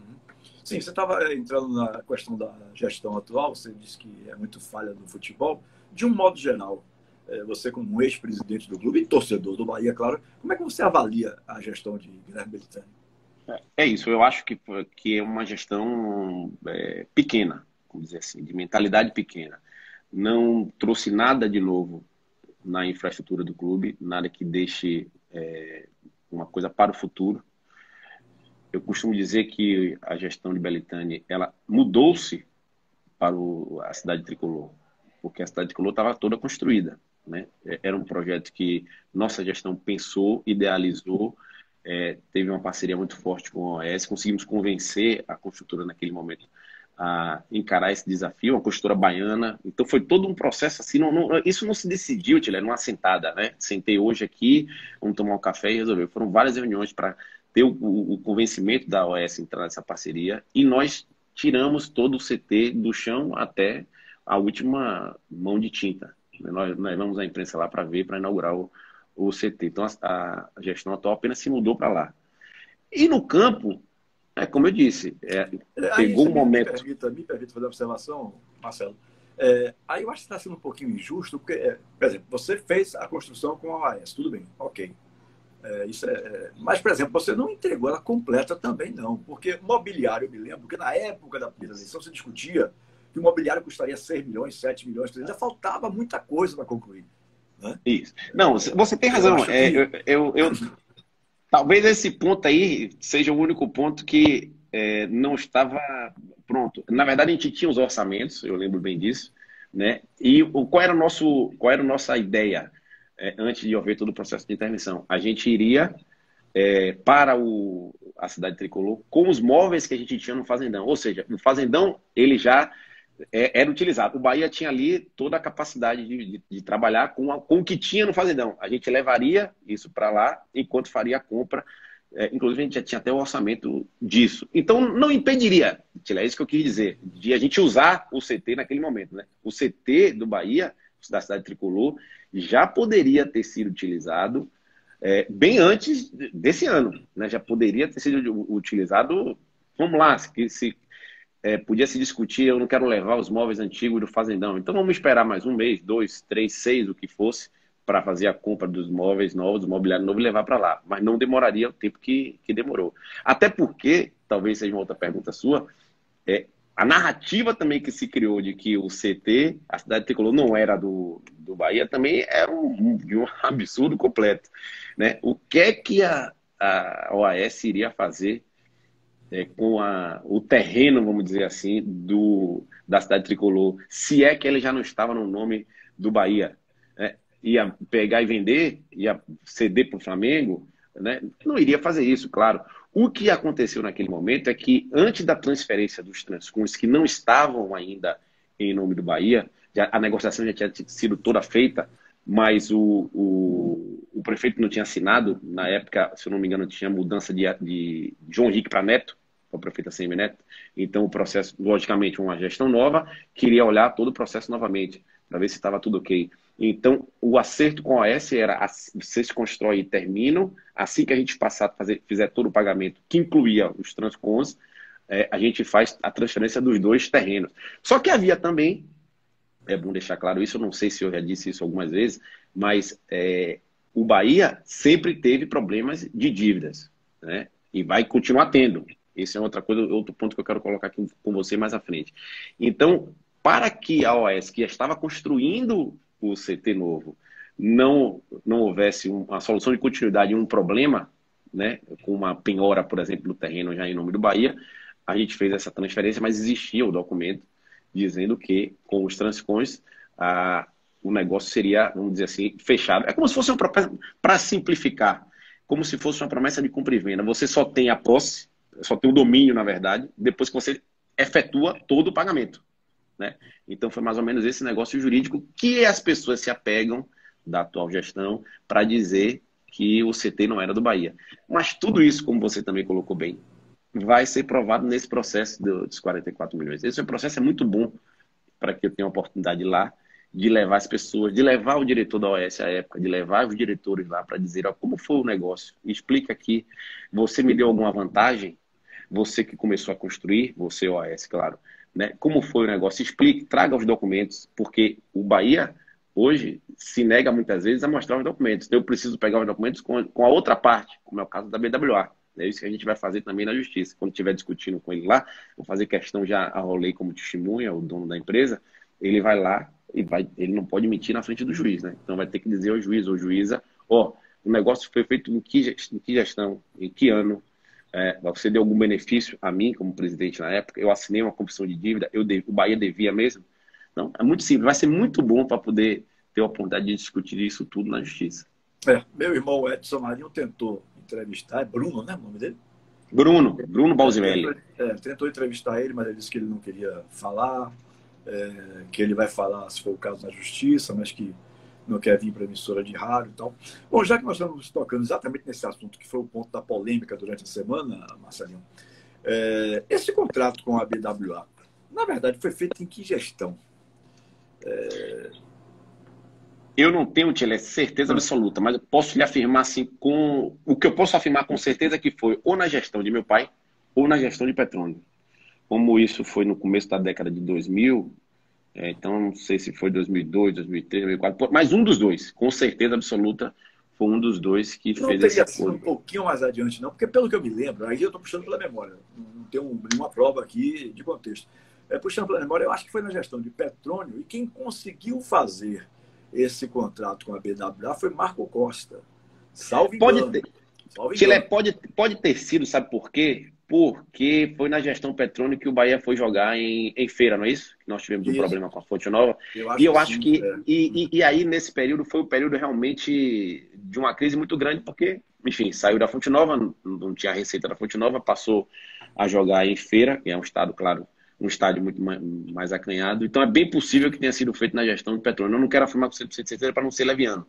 Speaker 1: Sim, você estava entrando na questão da gestão atual, você disse que é muito falha no futebol. De um modo geral, é, você como ex-presidente do clube e torcedor do Bahia, claro, como é que você avalia a gestão de Guilherme?
Speaker 2: É, é isso, eu acho que, que é uma gestão é, pequena, vamos dizer assim, de mentalidade pequena. Não trouxe nada de novo na infraestrutura do clube, nada que deixe é, uma coisa para o futuro. Eu costumo dizer que a gestão de Belitani ela mudou-se para o, a cidade tricolor, porque a cidade tricolor estava toda construída. Né? Era um projeto que nossa gestão pensou, idealizou, é, teve uma parceria muito forte com a OAS, conseguimos convencer a construtora naquele momento a encarar esse desafio, uma construtora baiana. Então foi todo um processo assim, não, não, isso não se decidiu, Tilé, numa sentada, né? Sentei hoje aqui, vamos tomar um café e resolver. Foram várias reuniões para ter o, o, o convencimento da OS entrar nessa parceria e nós tiramos todo o CT do chão até a última mão de tinta. Nós, nós vamos à imprensa lá para ver, para inaugurar o, o CT. Então a, a, gestão atual apenas se mudou para lá. E no campo, é como eu disse, é, pegou um momento.
Speaker 1: Me permita, me permita fazer uma observação, Marcelo. É, aí eu acho que está sendo um pouquinho injusto, porque, é, por exemplo, você fez a construção com a AES, tudo bem, ok. É, isso é, é, mas, por exemplo, você não entregou ela completa também, não. Porque mobiliário, eu me lembro que na época da eleição se discutia que o mobiliário custaria 6 milhões, 7 milhões, ainda faltava muita coisa para concluir. Né?
Speaker 2: Isso. Não, você tem razão. Eu, é, eu, eu, eu, talvez esse ponto aí seja o único ponto que é, não estava pronto. Na verdade, a gente tinha os orçamentos, eu lembro bem disso, né? E o, qual era o nosso, qual era a nossa ideia? é, antes de haver todo o processo de intervenção. A gente iria é, para o, a cidade tricolor com os móveis que a gente tinha no Fazendão. Ou seja, o Fazendão ele já é, era utilizado. O Bahia tinha ali toda a capacidade de, de, de trabalhar com, a, com o que tinha no Fazendão. A gente levaria isso para lá enquanto faria a compra. É, inclusive, a gente já tinha até o orçamento disso. Então, não impediria, é isso que eu quis dizer, de a gente usar o CT naquele momento. Né? O CT do Bahia, da cidade tricolor, já poderia ter sido utilizado é, bem antes desse ano. Né? Já poderia ter sido utilizado, vamos lá, se, se é, podia se discutir, eu não quero levar os móveis antigos do fazendão. Então vamos esperar mais um mês, dois, três, seis, o que fosse, para fazer a compra dos móveis novos, do mobiliário novo e levar para lá. Mas não demoraria o tempo que, que demorou. Até porque, talvez seja uma outra pergunta sua, é, a narrativa também que se criou de que o CT, a cidade tricolor, não era do, do Bahia, também era um, de um [LAUGHS] absurdo completo. Né? O que é que a, a OAS iria fazer é, com a, o terreno, vamos dizer assim, do, da cidade tricolor, se é que ele já não estava no nome do Bahia? Né? Ia pegar e vender, ia ceder para o Flamengo? Né? Não iria fazer isso, claro. O que aconteceu naquele momento é que, antes da transferência dos transcons, que não estavam ainda em nome do Bahia, já, a negociação já tinha sido toda feita, mas o, o, o, prefeito não tinha assinado. Na época, se eu não me engano, tinha mudança de, de João Henrique para Neto, para o prefeito ACM Neto. Então, o processo, logicamente, uma gestão nova, queria olhar todo o processo novamente, para ver se estava tudo ok. Então, o acerto com a OS era vocês constroem e terminam. Assim que a gente passar fazer, fizer todo o pagamento, que incluía os transcons, é, a gente faz a transferência dos dois terrenos. Só que havia também, é bom deixar claro isso, eu não sei se eu já disse isso algumas vezes, mas é, o Bahia sempre teve problemas de dívidas, né? E vai continuar tendo. Esse é outra coisa, outro ponto que eu quero colocar aqui com você mais à frente. Então, para que a OS, que estava construindo o CT novo não, não houvesse uma solução de continuidade um problema, né, com uma penhora, por exemplo, no terreno já em nome do Bahia, a gente fez essa transferência, mas existia o documento dizendo que com os transcons a, o negócio seria, vamos dizer assim, fechado. É como se fosse uma promessa, para simplificar, como se fosse uma promessa de compra e venda. Você só tem a posse, só tem o domínio, na verdade, depois que você efetua todo o pagamento. Né? Então foi mais ou menos esse negócio jurídico que as pessoas se apegam da atual gestão para dizer que o CT não era do Bahia. Mas tudo isso, como você também colocou bem, vai ser provado nesse processo dos 44 milhões. Esse processo é muito bom para que eu tenha a oportunidade lá de levar as pessoas, de levar o diretor da OS à época, de levar os diretores lá para dizer ó, como foi o negócio. Explica aqui, você me deu alguma vantagem? você que começou a construir, você OAS, claro, né? Como foi o negócio? Explique, traga os documentos, porque o Bahia hoje se nega muitas vezes a mostrar os documentos. Então, eu preciso pegar os documentos com, com a outra parte, como é o caso da BWA. É isso que a gente vai fazer também na justiça. Quando estiver discutindo com ele lá, vou fazer questão, já arrolei como testemunha, o dono da empresa, ele vai lá e vai, ele não pode mentir na frente do juiz, né? Então vai ter que dizer ao juiz ou juíza, ó, oh, o negócio foi feito em que, em que gestão, em que ano, é, você deu algum benefício a mim como presidente na época, eu assinei uma confissão de dívida, eu o Bahia devia mesmo. Não, é muito simples, vai ser muito bom para poder ter a oportunidade de discutir isso tudo na justiça.
Speaker 1: É, meu irmão Edson Marinho tentou entrevistar, é Bruno, né, o nome dele?
Speaker 2: Bruno, Bruno Balzimelli.
Speaker 1: É, tentou entrevistar ele, mas ele disse que ele não queria falar, é, que ele vai falar, se for o caso, na justiça, mas que não quer vir para a emissora de rádio e tal. Bom, já que nós estamos tocando exatamente nesse assunto, que foi o ponto da polêmica durante a semana, Marcelinho, é, esse contrato com a BWA, na verdade, foi feito em que gestão?
Speaker 2: É, eu não tenho, certeza absoluta, mas eu posso lhe afirmar assim, com. O que eu posso afirmar com certeza é que foi ou na gestão de meu pai, ou na gestão de Petrônio. Como isso foi no começo da década de 2000, é, então não sei se foi 2002, 2003, 2004, mas um dos dois, com certeza absoluta, foi um dos dois que
Speaker 1: não
Speaker 2: fez
Speaker 1: esse acordo. um pouquinho mais adiante, não, porque pelo que eu me lembro, aí eu estou puxando pela memória, não tenho nenhuma prova aqui de contexto. É, puxando pela memória, eu acho que foi na gestão de Petrônio, e quem conseguiu fazer esse contrato com a BWA foi Marco Costa. Salve
Speaker 2: pode engano. ter. Salve Chile, pode, pode ter sido, sabe por quê? Porque foi na gestão Petrônio que o Bahia foi jogar em, em feira, não é isso? Que nós tivemos isso. um problema com a Fonte Nova. Eu e eu acho que. É. E, e, e, aí, nesse período, foi o período realmente de uma crise muito grande, porque, enfim, saiu da Fonte Nova, não tinha receita da Fonte Nova, passou a jogar em feira, que é um estado, claro, um estádio muito mais, mais acanhado. Então é bem possível que tenha sido feito na gestão do Petróleo. Eu não quero afirmar com 100% de certeza para não ser leviano,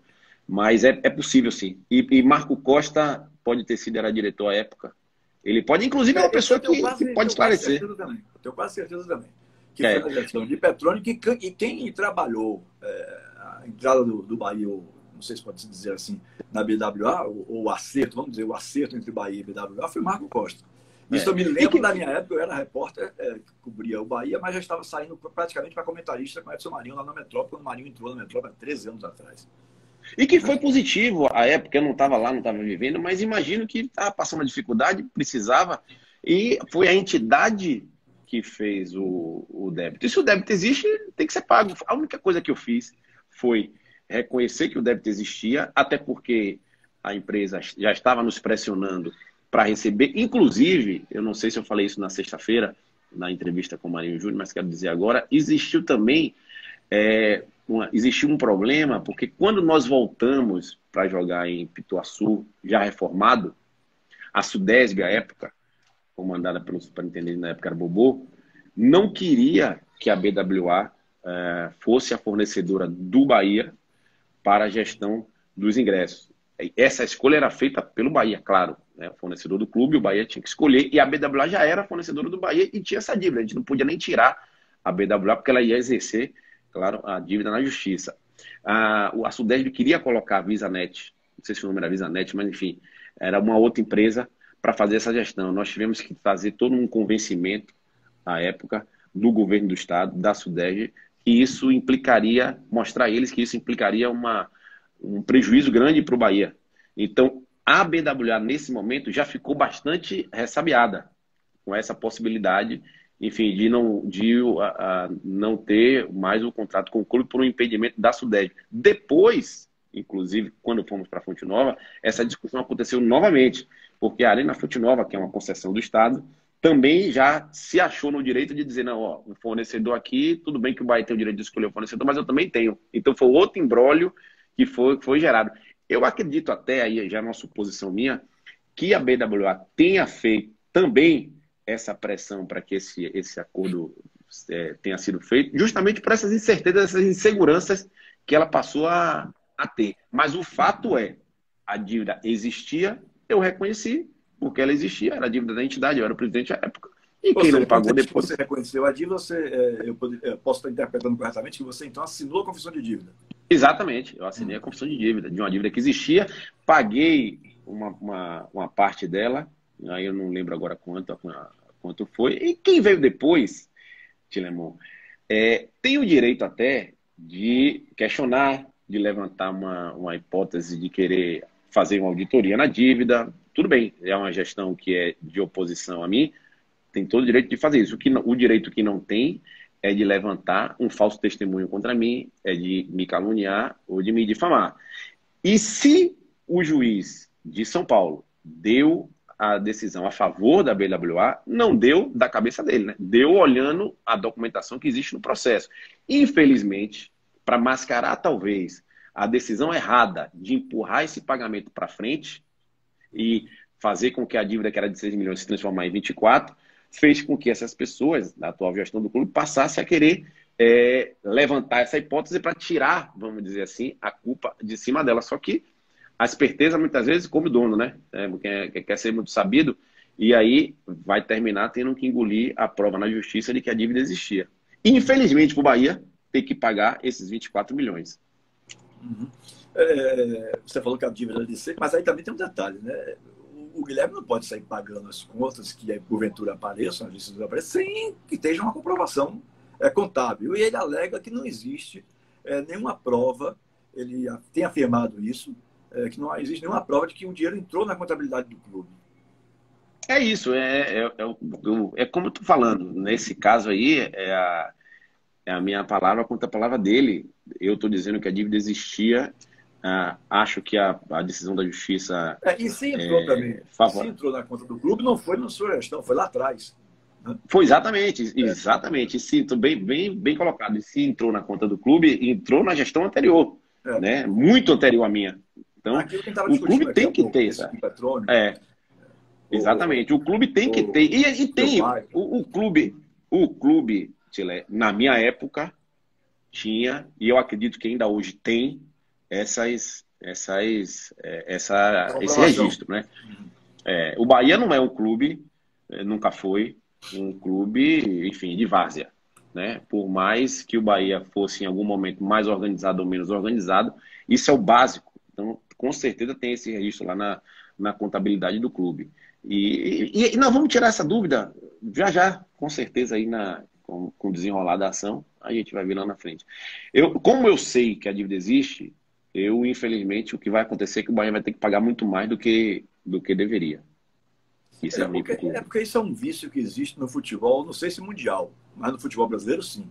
Speaker 2: mas é, é possível sim. E, e, Marco Costa pode ter sido, era diretor à época. Ele pode, inclusive, é uma pessoa que, quase, que pode esclarecer.
Speaker 1: Eu tenho quase certeza também. Que é. foi na gestão de Petróleo que, e quem trabalhou é, a entrada do, do Bahia, não sei se pode se dizer assim, na BWA, ou o acerto, vamos dizer, o acerto entre Bahia e BWA foi Marco Costa. Isso é. eu me lembro que... da minha época, eu era repórter é, que cobria o Bahia, mas já estava saindo praticamente para comentarista com o Edson Marinho lá na Metrópole, quando o Marinho entrou na Metrópole há 13 anos atrás.
Speaker 2: E que foi positivo a época, eu não estava lá, não estava vivendo, mas imagino que estava passando uma dificuldade, precisava, e foi a entidade que fez o, o débito. E se o débito existe, tem que ser pago. A única coisa que eu fiz foi reconhecer que o débito existia, até porque a empresa já estava nos pressionando para receber. Inclusive, eu não sei se eu falei isso na sexta-feira, na entrevista com o Marinho Júnior, mas quero dizer agora, existiu também é, uma, existiu um problema, porque quando nós voltamos para jogar em Pituaçu, já reformado, a Sudesb, à época, comandada pelo superintendente na época era Bobô, não queria que a BWA é, fosse a fornecedora do Bahia para a gestão dos ingressos. Essa escolha era feita pelo Bahia, claro, né, fornecedor do clube, o Bahia tinha que escolher, e a BWA já era fornecedora do Bahia e tinha essa dívida. A gente não podia nem tirar a BWA, porque ela ia exercer, claro, a dívida na justiça. A, a Sudesb queria colocar a VisaNet, não sei se o nome era VisaNet, mas enfim, era uma outra empresa para fazer essa gestão. Nós tivemos que fazer todo um convencimento, à época, do governo do estado, da Sudesb, que isso implicaria, mostrar a eles que isso implicaria uma, um prejuízo grande para o Bahia. Então, a BWA, nesse momento, já ficou bastante ressabiada com essa possibilidade, enfim, de não, de, não ter mais o contrato com o clube por um impedimento da Sudeste. Depois, inclusive, quando fomos para a Fonte Nova, essa discussão aconteceu novamente, porque a Arena Fonte Nova, que é uma concessão do Estado, também já se achou no direito de dizer, não, ó, o fornecedor aqui, tudo bem que o Bahia tem o direito de escolher o fornecedor, mas eu também tenho. Então foi outro embrólio que foi, que foi gerado. Eu acredito até, aí já é uma suposição minha, que a BWA tenha feito também essa pressão para que esse, esse acordo é, tenha sido feito, justamente por essas incertezas, essas inseguranças que ela passou a, a ter. Mas o fato é, a dívida existia, eu reconheci, porque ela existia, era a dívida da entidade, eu era o presidente à época.
Speaker 1: E quem seja, não pagou depois. Você reconheceu a dívida, você, é, eu, eu posso estar interpretando corretamente que você então assinou a confissão de dívida.
Speaker 2: Exatamente, eu assinei a confissão de dívida, de uma dívida que existia, paguei uma, uma, uma parte dela, aí eu não lembro agora quanto, quanto foi. E quem veio depois, Tilemon, é, tem o direito até de questionar, de levantar uma, uma hipótese de querer fazer uma auditoria na dívida. Tudo bem, é uma gestão que é de oposição a mim, tem todo o direito de fazer isso. O, que, o direito que não tem é de levantar um falso testemunho contra mim, é de me caluniar ou de me difamar. E se o juiz de São Paulo deu a decisão a favor da BWA, não deu da cabeça dele, né? Deu olhando a documentação que existe no processo. Infelizmente, para mascarar talvez a decisão errada de empurrar esse pagamento para frente e fazer com que a dívida que era de 6 milhões se transformar em 24, fez com que essas pessoas, da atual gestão do clube, passassem a querer é, levantar essa hipótese para tirar, vamos dizer assim, a culpa de cima dela. Só que a esperteza muitas vezes come dono, né? É, quer, quer ser muito sabido e aí vai terminar tendo que engolir a prova na justiça de que a dívida existia. Infelizmente, para o Bahia, tem que pagar esses 24 milhões.
Speaker 1: Uhum. É, você falou que a dívida é de ser, mas aí também tem um detalhe, né? O, Guilherme não pode sair pagando as contas que porventura apareçam, a justiça apareça, sem que esteja uma comprovação é, contábil. E ele alega que não existe é, nenhuma prova, ele tem afirmado isso, é, que não existe nenhuma prova de que o dinheiro entrou na contabilidade do clube.
Speaker 2: É isso, é, é, é, é como eu estou falando. Nesse caso aí, é a, é a minha palavra contra a palavra dele. Eu estou dizendo que a dívida existia. Ah, acho que a, a, decisão da justiça.
Speaker 1: É, e se entrou é, também. Favor... Se entrou na conta do clube, não foi na sua gestão, foi lá atrás.
Speaker 2: Né? Foi exatamente, exatamente. Se, bem, bem, bem colocado. E se entrou na conta do clube, entrou na gestão anterior. É. Né? Muito anterior à minha. Então, o clube tem que ter essa. É. Exatamente. O clube tem que ter. E, e tem. O, o, clube, o clube, Chile, na minha época, tinha, e eu acredito que ainda hoje tem, essas, essas, é, essa, esse registro, né? É, o Bahia não é um clube, é, nunca foi um clube, enfim, de várzea. Né? Por mais que o Bahia fosse em algum momento mais organizado ou menos organizado, isso é o básico. Então, com certeza tem esse registro lá na, na contabilidade do clube. E, e, e nós vamos tirar essa dúvida já já, com certeza, aí na, com, com o desenrolar da ação, a gente vai vir lá na frente. Eu, como eu sei que a dívida existe, eu, infelizmente, o que vai acontecer é que o Bahia vai ter que pagar muito mais do que, do que deveria.
Speaker 1: Isso é, é, porque, é porque isso é um vício que existe no futebol, não sei se mundial, mas no futebol brasileiro, sim.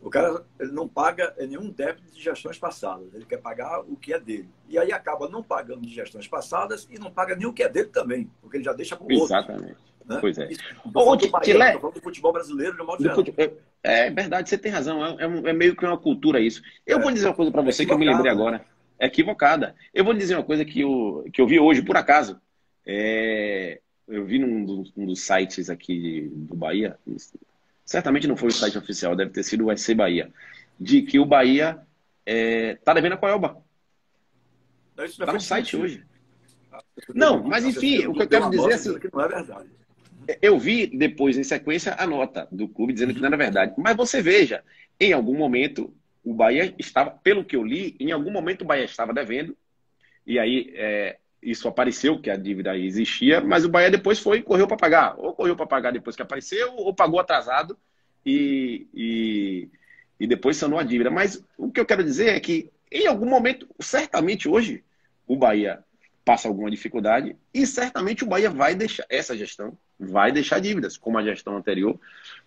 Speaker 1: O cara ele não paga nenhum débito de gestões passadas, ele quer pagar o que é dele. E aí acaba não pagando de gestões passadas e não paga nem o que é dele também, porque ele já deixa para o outro.
Speaker 2: Exatamente. Né? Pois é.
Speaker 1: Ou do, Bahia, do futebol brasileiro de modo.
Speaker 2: É, é verdade, você tem razão. É, é, é, meio que uma cultura isso. Eu é. vou dizer uma coisa para você que eu me lembrei agora. É equivocada. Eu vou dizer uma coisa que eu, que eu vi hoje, por acaso. É, eu vi num dos, um dos sites aqui do Bahia, certamente não foi o site oficial, deve ter sido o SC Bahia, de que o Bahia é, tá devendo a Coelba. Está no site hoje. Não, mas enfim, o que eu quero dizer é assim.
Speaker 1: Não é verdade.
Speaker 2: Eu vi depois, em sequência, a nota do clube dizendo que não era verdade. Mas você veja, em algum momento, o Bahia estava, pelo que eu li, em algum momento o Bahia estava devendo. E aí é, isso apareceu, que a dívida existia, mas o Bahia depois foi e correu para pagar. Ou correu para pagar depois que apareceu, ou pagou atrasado e, e, e depois sanou a dívida. Mas o que eu quero dizer é que, em algum momento, certamente hoje, o Bahia passa alguma dificuldade e certamente o Bahia vai deixar, essa gestão vai deixar dívidas, como a gestão anterior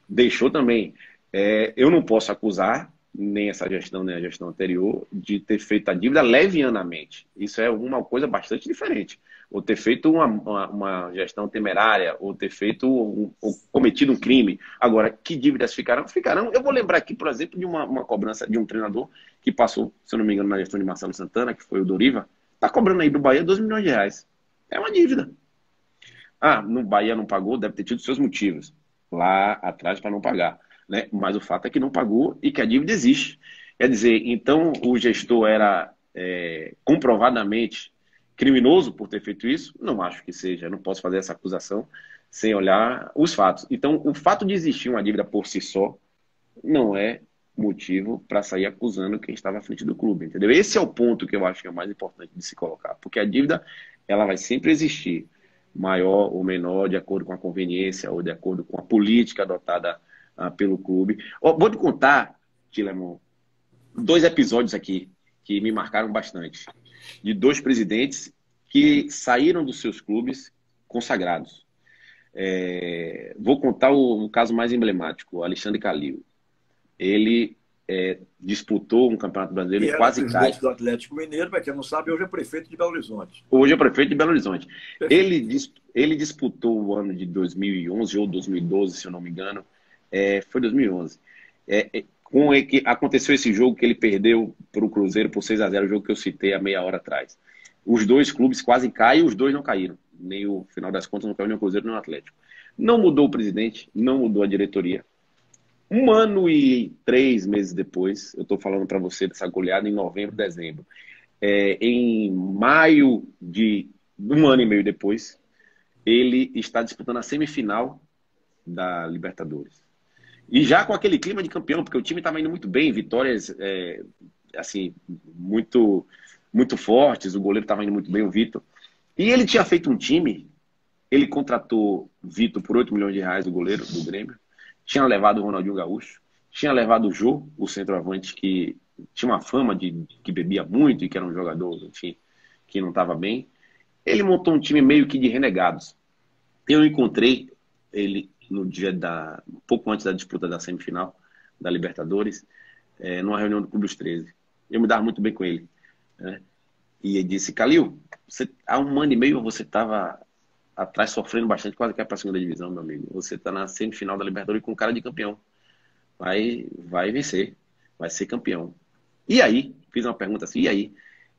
Speaker 2: deixou também. É, eu não posso acusar nem essa gestão, nem a gestão anterior, de ter feito a dívida levianamente. Isso é uma coisa bastante diferente. Ou ter feito uma, uma, uma gestão temerária, ou ter feito, um, ou cometido um crime. Agora, que dívidas ficarão? Ficarão. Eu vou lembrar aqui, por exemplo, de uma, uma cobrança de um treinador que passou, se eu não me engano, na gestão de Marcelo Santana, que foi o Doriva, está cobrando aí do Bahia 2 milhões de reais. É uma dívida. Ah, no Bahia não pagou, deve ter tido seus motivos lá atrás para não pagar né? mas o fato é que não pagou e que a dívida existe. Quer dizer, então o gestor era é, comprovadamente criminoso por ter feito isso? Não acho que seja, não posso fazer essa acusação sem olhar os fatos. Então, o fato de existir uma dívida por si só não é motivo para sair acusando quem estava à frente do clube, entendeu? Esse é o ponto que eu acho que é o mais importante de se colocar, porque a dívida ela vai sempre existir. Maior ou menor, de acordo com a conveniência ou de acordo com a política adotada uh, pelo clube. Oh, vou te contar, Tilemon, dois episódios aqui que me marcaram bastante. De dois presidentes que saíram dos seus clubes consagrados. É, vou contar o, o, caso mais emblemático, Alexandre Calil. Ele é, disputou um campeonato brasileiro e quase cai.
Speaker 1: do Atlético Mineiro, para quem não sabe, hoje é prefeito de Belo Horizonte.
Speaker 2: Hoje é prefeito de Belo Horizonte. Ele, ele disputou o ano de 2011 ou 2012, se eu não me engano. É, foi 2011. É, é, com que aconteceu esse jogo que ele perdeu para o Cruzeiro por 6 a 0 o jogo que eu citei há meia hora atrás. Os dois clubes quase caem e os dois não caíram. Nem o final das contas não caiu nem o Cruzeiro nem o Atlético. Não mudou o presidente, não mudou a diretoria. Um ano e três meses depois, eu estou falando para você dessa goleada em novembro, dezembro. É, em maio de um ano e meio depois, ele está disputando a semifinal da Libertadores. E já com aquele clima de campeão, porque o time estava indo muito bem, vitórias é, assim muito muito fortes, o goleiro estava indo muito bem, o Vitor. E ele tinha feito um time, ele contratou Vitor por 8 milhões de reais, o goleiro do Grêmio tinha levado o Ronaldinho Gaúcho, tinha levado o Jô, o centroavante que tinha uma fama de que bebia muito e que era um jogador, enfim, que não estava bem. Ele montou um time meio que de renegados. Eu encontrei ele no dia da. Um pouco antes da disputa da semifinal da Libertadores, é, numa reunião do Clube dos 13. Eu me dava muito bem com ele. Né? E ele disse: Calil, você, há um ano e meio você estava atrás sofrendo bastante, quase que é para a segunda divisão, meu amigo. Você está na semifinal da Libertadores com cara de campeão. Vai, vai vencer, vai ser campeão. E aí, fiz uma pergunta assim, e aí?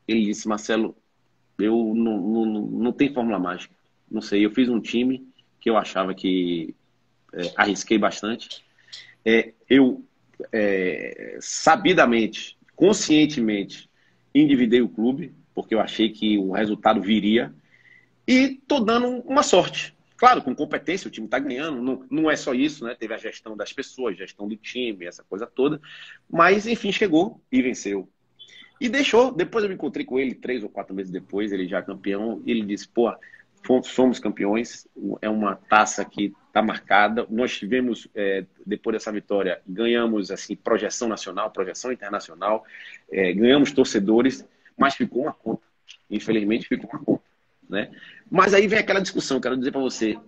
Speaker 2: Ele disse, Marcelo, eu não, não, não tem fórmula mágica. Não sei, eu fiz um time que eu achava que é, arrisquei bastante. É, eu, é, sabidamente, conscientemente, endividei o clube, porque eu achei que o resultado viria e tô dando uma sorte. Claro, com competência, o time está ganhando, não, não é só isso, né? Teve a gestão das pessoas, gestão do time, essa coisa toda. Mas, enfim, chegou e venceu. E deixou. Depois eu me encontrei com ele três ou quatro meses depois, ele já campeão, e ele disse: pô, somos campeões, é uma taça que está marcada. Nós tivemos, é, depois dessa vitória, ganhamos assim projeção nacional, projeção internacional, é, ganhamos torcedores, mas ficou uma conta. Infelizmente, ficou uma conta. Né? Mas aí vem aquela discussão, quero dizer para você,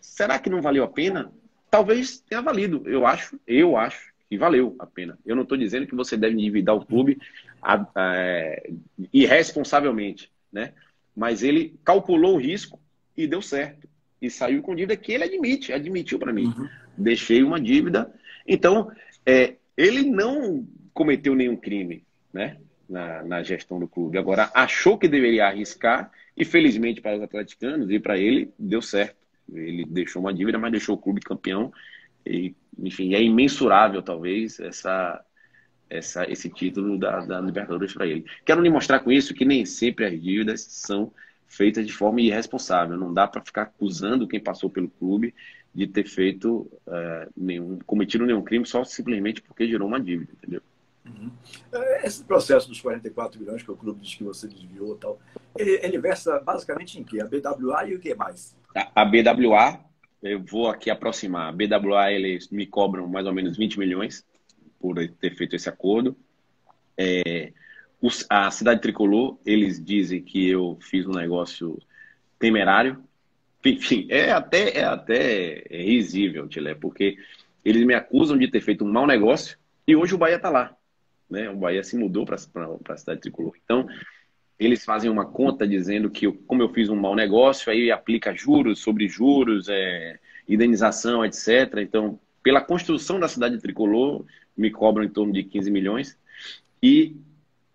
Speaker 2: será que não valeu a pena? Talvez tenha valido, eu acho, eu acho que valeu a pena. Eu não estou dizendo que você deve endividar o clube a, a, irresponsavelmente, né? Mas ele calculou o risco e deu certo. E saiu com dívida que ele admite, admitiu para mim. Uhum. Deixei uma dívida. Então, é, ele não cometeu nenhum crime, né? Na, na gestão do clube. Agora, achou que deveria arriscar e felizmente para os atleticanos e para ele deu certo. Ele deixou uma dívida, mas deixou o clube campeão. E, enfim, é imensurável talvez essa, essa, esse título da, da Libertadores para ele. Quero lhe mostrar com isso que nem sempre as dívidas são feitas de forma irresponsável. Não dá para ficar acusando quem passou pelo clube de ter feito é, nenhum, cometido nenhum crime só simplesmente porque gerou uma dívida, entendeu?
Speaker 1: Uhum. É, esse processo dos 44 milhões que o clube diz que você desviou tal, ele, ele versa basicamente em quê? A BWA e o que mais?
Speaker 2: A, a BWA, eu vou aqui aproximar. A BWA, eles me cobram mais ou menos 20 milhões por ter feito esse acordo. É, os, a Cidade Tricolor, eles dizem que eu fiz um negócio temerário. Enfim, é até, é até risível, Tilé, porque eles me acusam de ter feito um mau negócio e hoje o Bahia está lá né? O Bahia se mudou para a cidade tricolor. Então, eles fazem uma conta dizendo que, como eu fiz um mau negócio, aí aplica juros sobre juros, é, indenização, etc. Então, pela construção da cidade tricolor, me cobram em torno de 15 milhões. E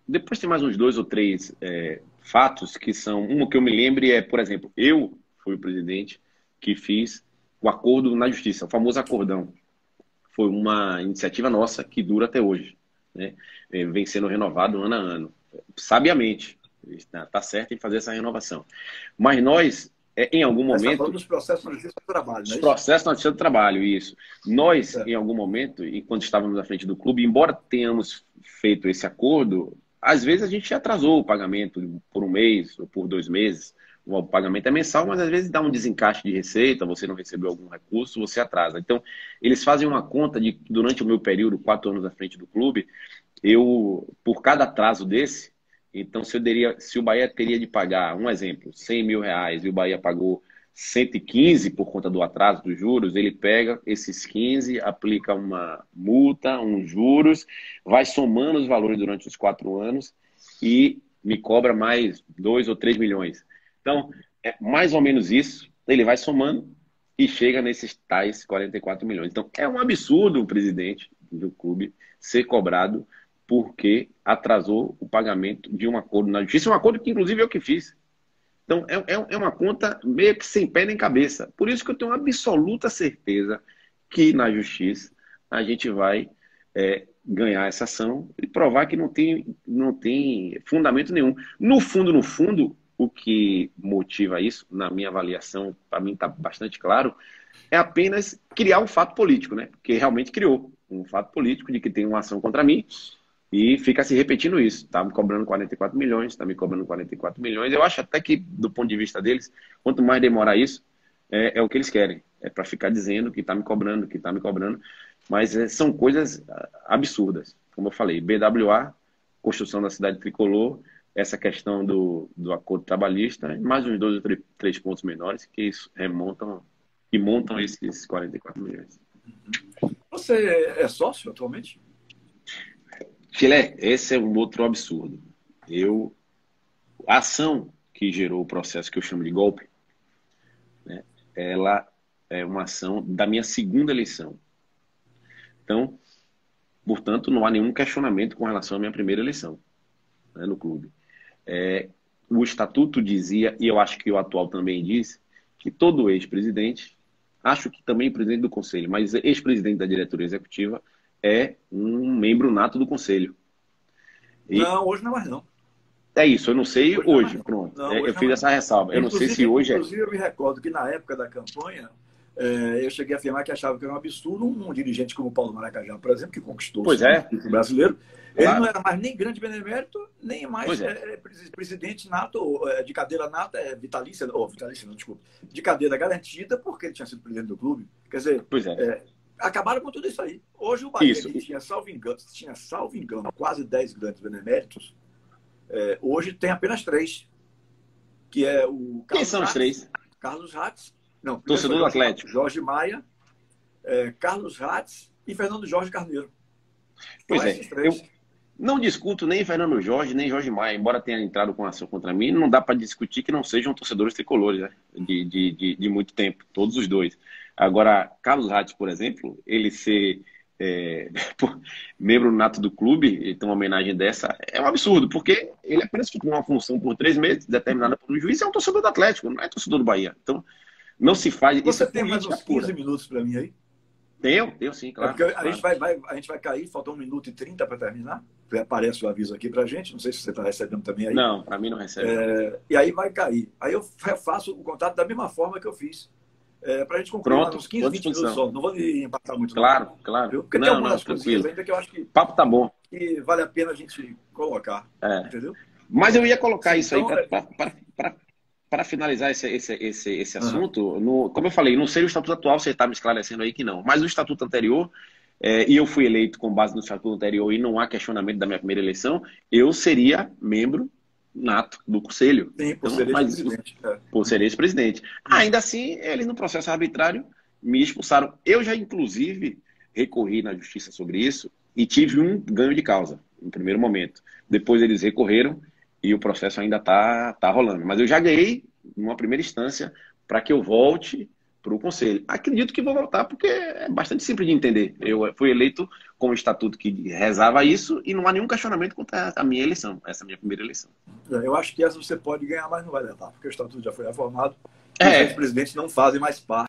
Speaker 2: depois tem mais uns dois ou três é, fatos que são. Um que eu me lembre é, por exemplo, eu fui o presidente que fiz o acordo na justiça, o famoso acordão. Foi uma iniciativa nossa que dura até hoje né? É, vem sendo renovado ano a ano, sabiamente. Está tá certo em fazer essa renovação. Mas nós, é, em algum tá momento. Tá
Speaker 1: dos processos justiça do trabalho,
Speaker 2: Os é processos justiça do trabalho, isso. Nós, é. em algum momento, enquanto estávamos à frente do clube, embora tenhamos feito esse acordo, às vezes a gente atrasou o pagamento por um mês ou por dois meses, o pagamento é mensal, mas às vezes dá um desencaixe de receita, você não recebeu algum recurso, você atrasa. Então, eles fazem uma conta de que durante o meu período, quatro anos à frente do clube, eu, por cada atraso desse, então se, eu teria, se o Bahia teria de pagar, um exemplo, 100 mil reais e o Bahia pagou 115 por conta do atraso dos juros, ele pega esses 15, aplica uma multa, uns juros, vai somando os valores durante os quatro anos e me cobra mais 2 ou 3 milhões. Então, é mais ou menos isso, ele vai somando e chega nesses tais 44 milhões. Então, é um absurdo o presidente do clube ser cobrado porque atrasou o pagamento de um acordo na justiça, um acordo que inclusive eu que fiz. Então, é, é, é uma conta meio que sem pé nem cabeça. Por isso que eu tenho absoluta certeza que na justiça a gente vai é, ganhar essa ação e provar que não tem, não tem fundamento nenhum. No fundo, no fundo, o que motiva isso, na minha avaliação, para mim está bastante claro, é apenas criar um fato político, né? Que realmente criou um fato político de que tem uma ação contra mim e fica se repetindo isso. Está me cobrando 44 milhões, está me cobrando 44 milhões. Eu acho até que, do ponto de vista deles, quanto mais demorar isso, é, é o que eles querem. É para ficar dizendo que está me cobrando, que está me cobrando. Mas é, são coisas ah, absurdas. Como eu falei, BWA, construção da cidade tricolor, essa questão do, do acordo trabalhista, mais uns dois ou três, três pontos menores que isso remontam e montam esses 44 milhões.
Speaker 1: Você é sócio atualmente?
Speaker 2: Filé, esse é um outro absurdo. Eu, a ação que gerou o processo que eu chamo de golpe, né, ela é uma ação da minha segunda eleição. Então, portanto, não há nenhum questionamento com relação à minha primeira eleição né, no clube. É, o estatuto dizia, e eu acho que o atual também diz, que todo ex-presidente, acho que também presidente do conselho, mas ex-presidente da diretoria executiva, é um membro nato do conselho.
Speaker 1: E... Não, hoje não é mais não.
Speaker 2: É isso, eu não sei hoje, hoje pronto. Não, é, hoje eu fiz essa ressalva. Eu não sei se hoje
Speaker 1: é. Inclusive, eu me recordo que na época da campanha, é, eu cheguei a afirmar que achava que era um absurdo um, um dirigente como Paulo Maracajá, por exemplo, que conquistou
Speaker 2: pois o é.
Speaker 1: brasileiro. Ele não era mais nem grande benemérito, nem mais é. É, presidente nato, é, de cadeira nata, é, vitalícia, ou vitalícia, não, desculpa, de cadeira garantida, porque ele tinha sido presidente do clube. Quer dizer,
Speaker 2: é. é
Speaker 1: acabaram com tudo isso aí. Hoje o Bahia tinha, salvo engano, tinha, salvo engano, quase 10 grandes beneméritos. É, hoje tem apenas três. Que é o
Speaker 2: Carlos Quem são Hatz, os três?
Speaker 1: Carlos Hatz. Não,
Speaker 2: Torcedor do Atlético.
Speaker 1: Jorge Maia, é, Carlos Hatz e Fernando Jorge Carneiro.
Speaker 2: Pois então, é. Eu não discuto nem Fernando Jorge, nem Jorge Maia, embora tenha entrado com ação contra mim, não dá para discutir que não sejam torcedores tricolores, né? De, de, de, de muito tempo, todos os dois. Agora, Carlos Ratz, por exemplo, ele ser é, [LAUGHS] membro nato do clube e ter uma homenagem dessa é um absurdo, porque ele apenas ficou uma função por três meses, determinada por um juiz, e é um torcedor do Atlético, não é torcedor do Bahia. Então, não se faz.
Speaker 1: Você tem mais uns 15 pura. minutos para mim aí?
Speaker 2: Tenho, tenho sim, claro.
Speaker 1: É a, gente vai, vai, a gente vai cair, falta um minuto e trinta para terminar. Aparece o aviso aqui para gente, não sei se você está recebendo também aí.
Speaker 2: Não, para mim não recebe.
Speaker 1: É, e aí vai cair. Aí eu faço o contato da mesma forma que eu fiz é, para a gente concluir
Speaker 2: Pronto,
Speaker 1: uns 15, 20 minutos só. Não vou empatar muito.
Speaker 2: Claro, não. claro.
Speaker 1: Porque não, tem algumas ainda que eu acho que.
Speaker 2: Papo tá bom.
Speaker 1: Que vale a pena a gente colocar. É. Entendeu?
Speaker 2: Mas eu ia colocar isso então, aí para é- finalizar esse, esse, esse, esse assunto. Uhum. No, como eu falei, não sei o estatuto atual, você está me esclarecendo aí que não. Mas o estatuto anterior. É, e eu fui eleito com base no estatuto anterior e não há questionamento da minha primeira eleição, eu seria membro nato do conselho.
Speaker 1: Sim, por então, ser ex-presidente. É.
Speaker 2: Por ser ex-presidente. Ainda assim, eles no processo arbitrário me expulsaram. Eu já, inclusive, recorri na justiça sobre isso e tive um ganho de causa no primeiro momento. Depois eles recorreram e o processo ainda está tá rolando. Mas eu já ganhei, numa primeira instância, para que eu volte para o Conselho. Acredito que vou voltar, porque é bastante simples de entender. Eu fui eleito com o estatuto que rezava isso e não há nenhum questionamento contra a minha eleição, essa é minha primeira eleição.
Speaker 1: É, eu acho que essa você pode ganhar, mas não vai levar, porque o estatuto já foi reformado é. os presidentes não fazem mais parte.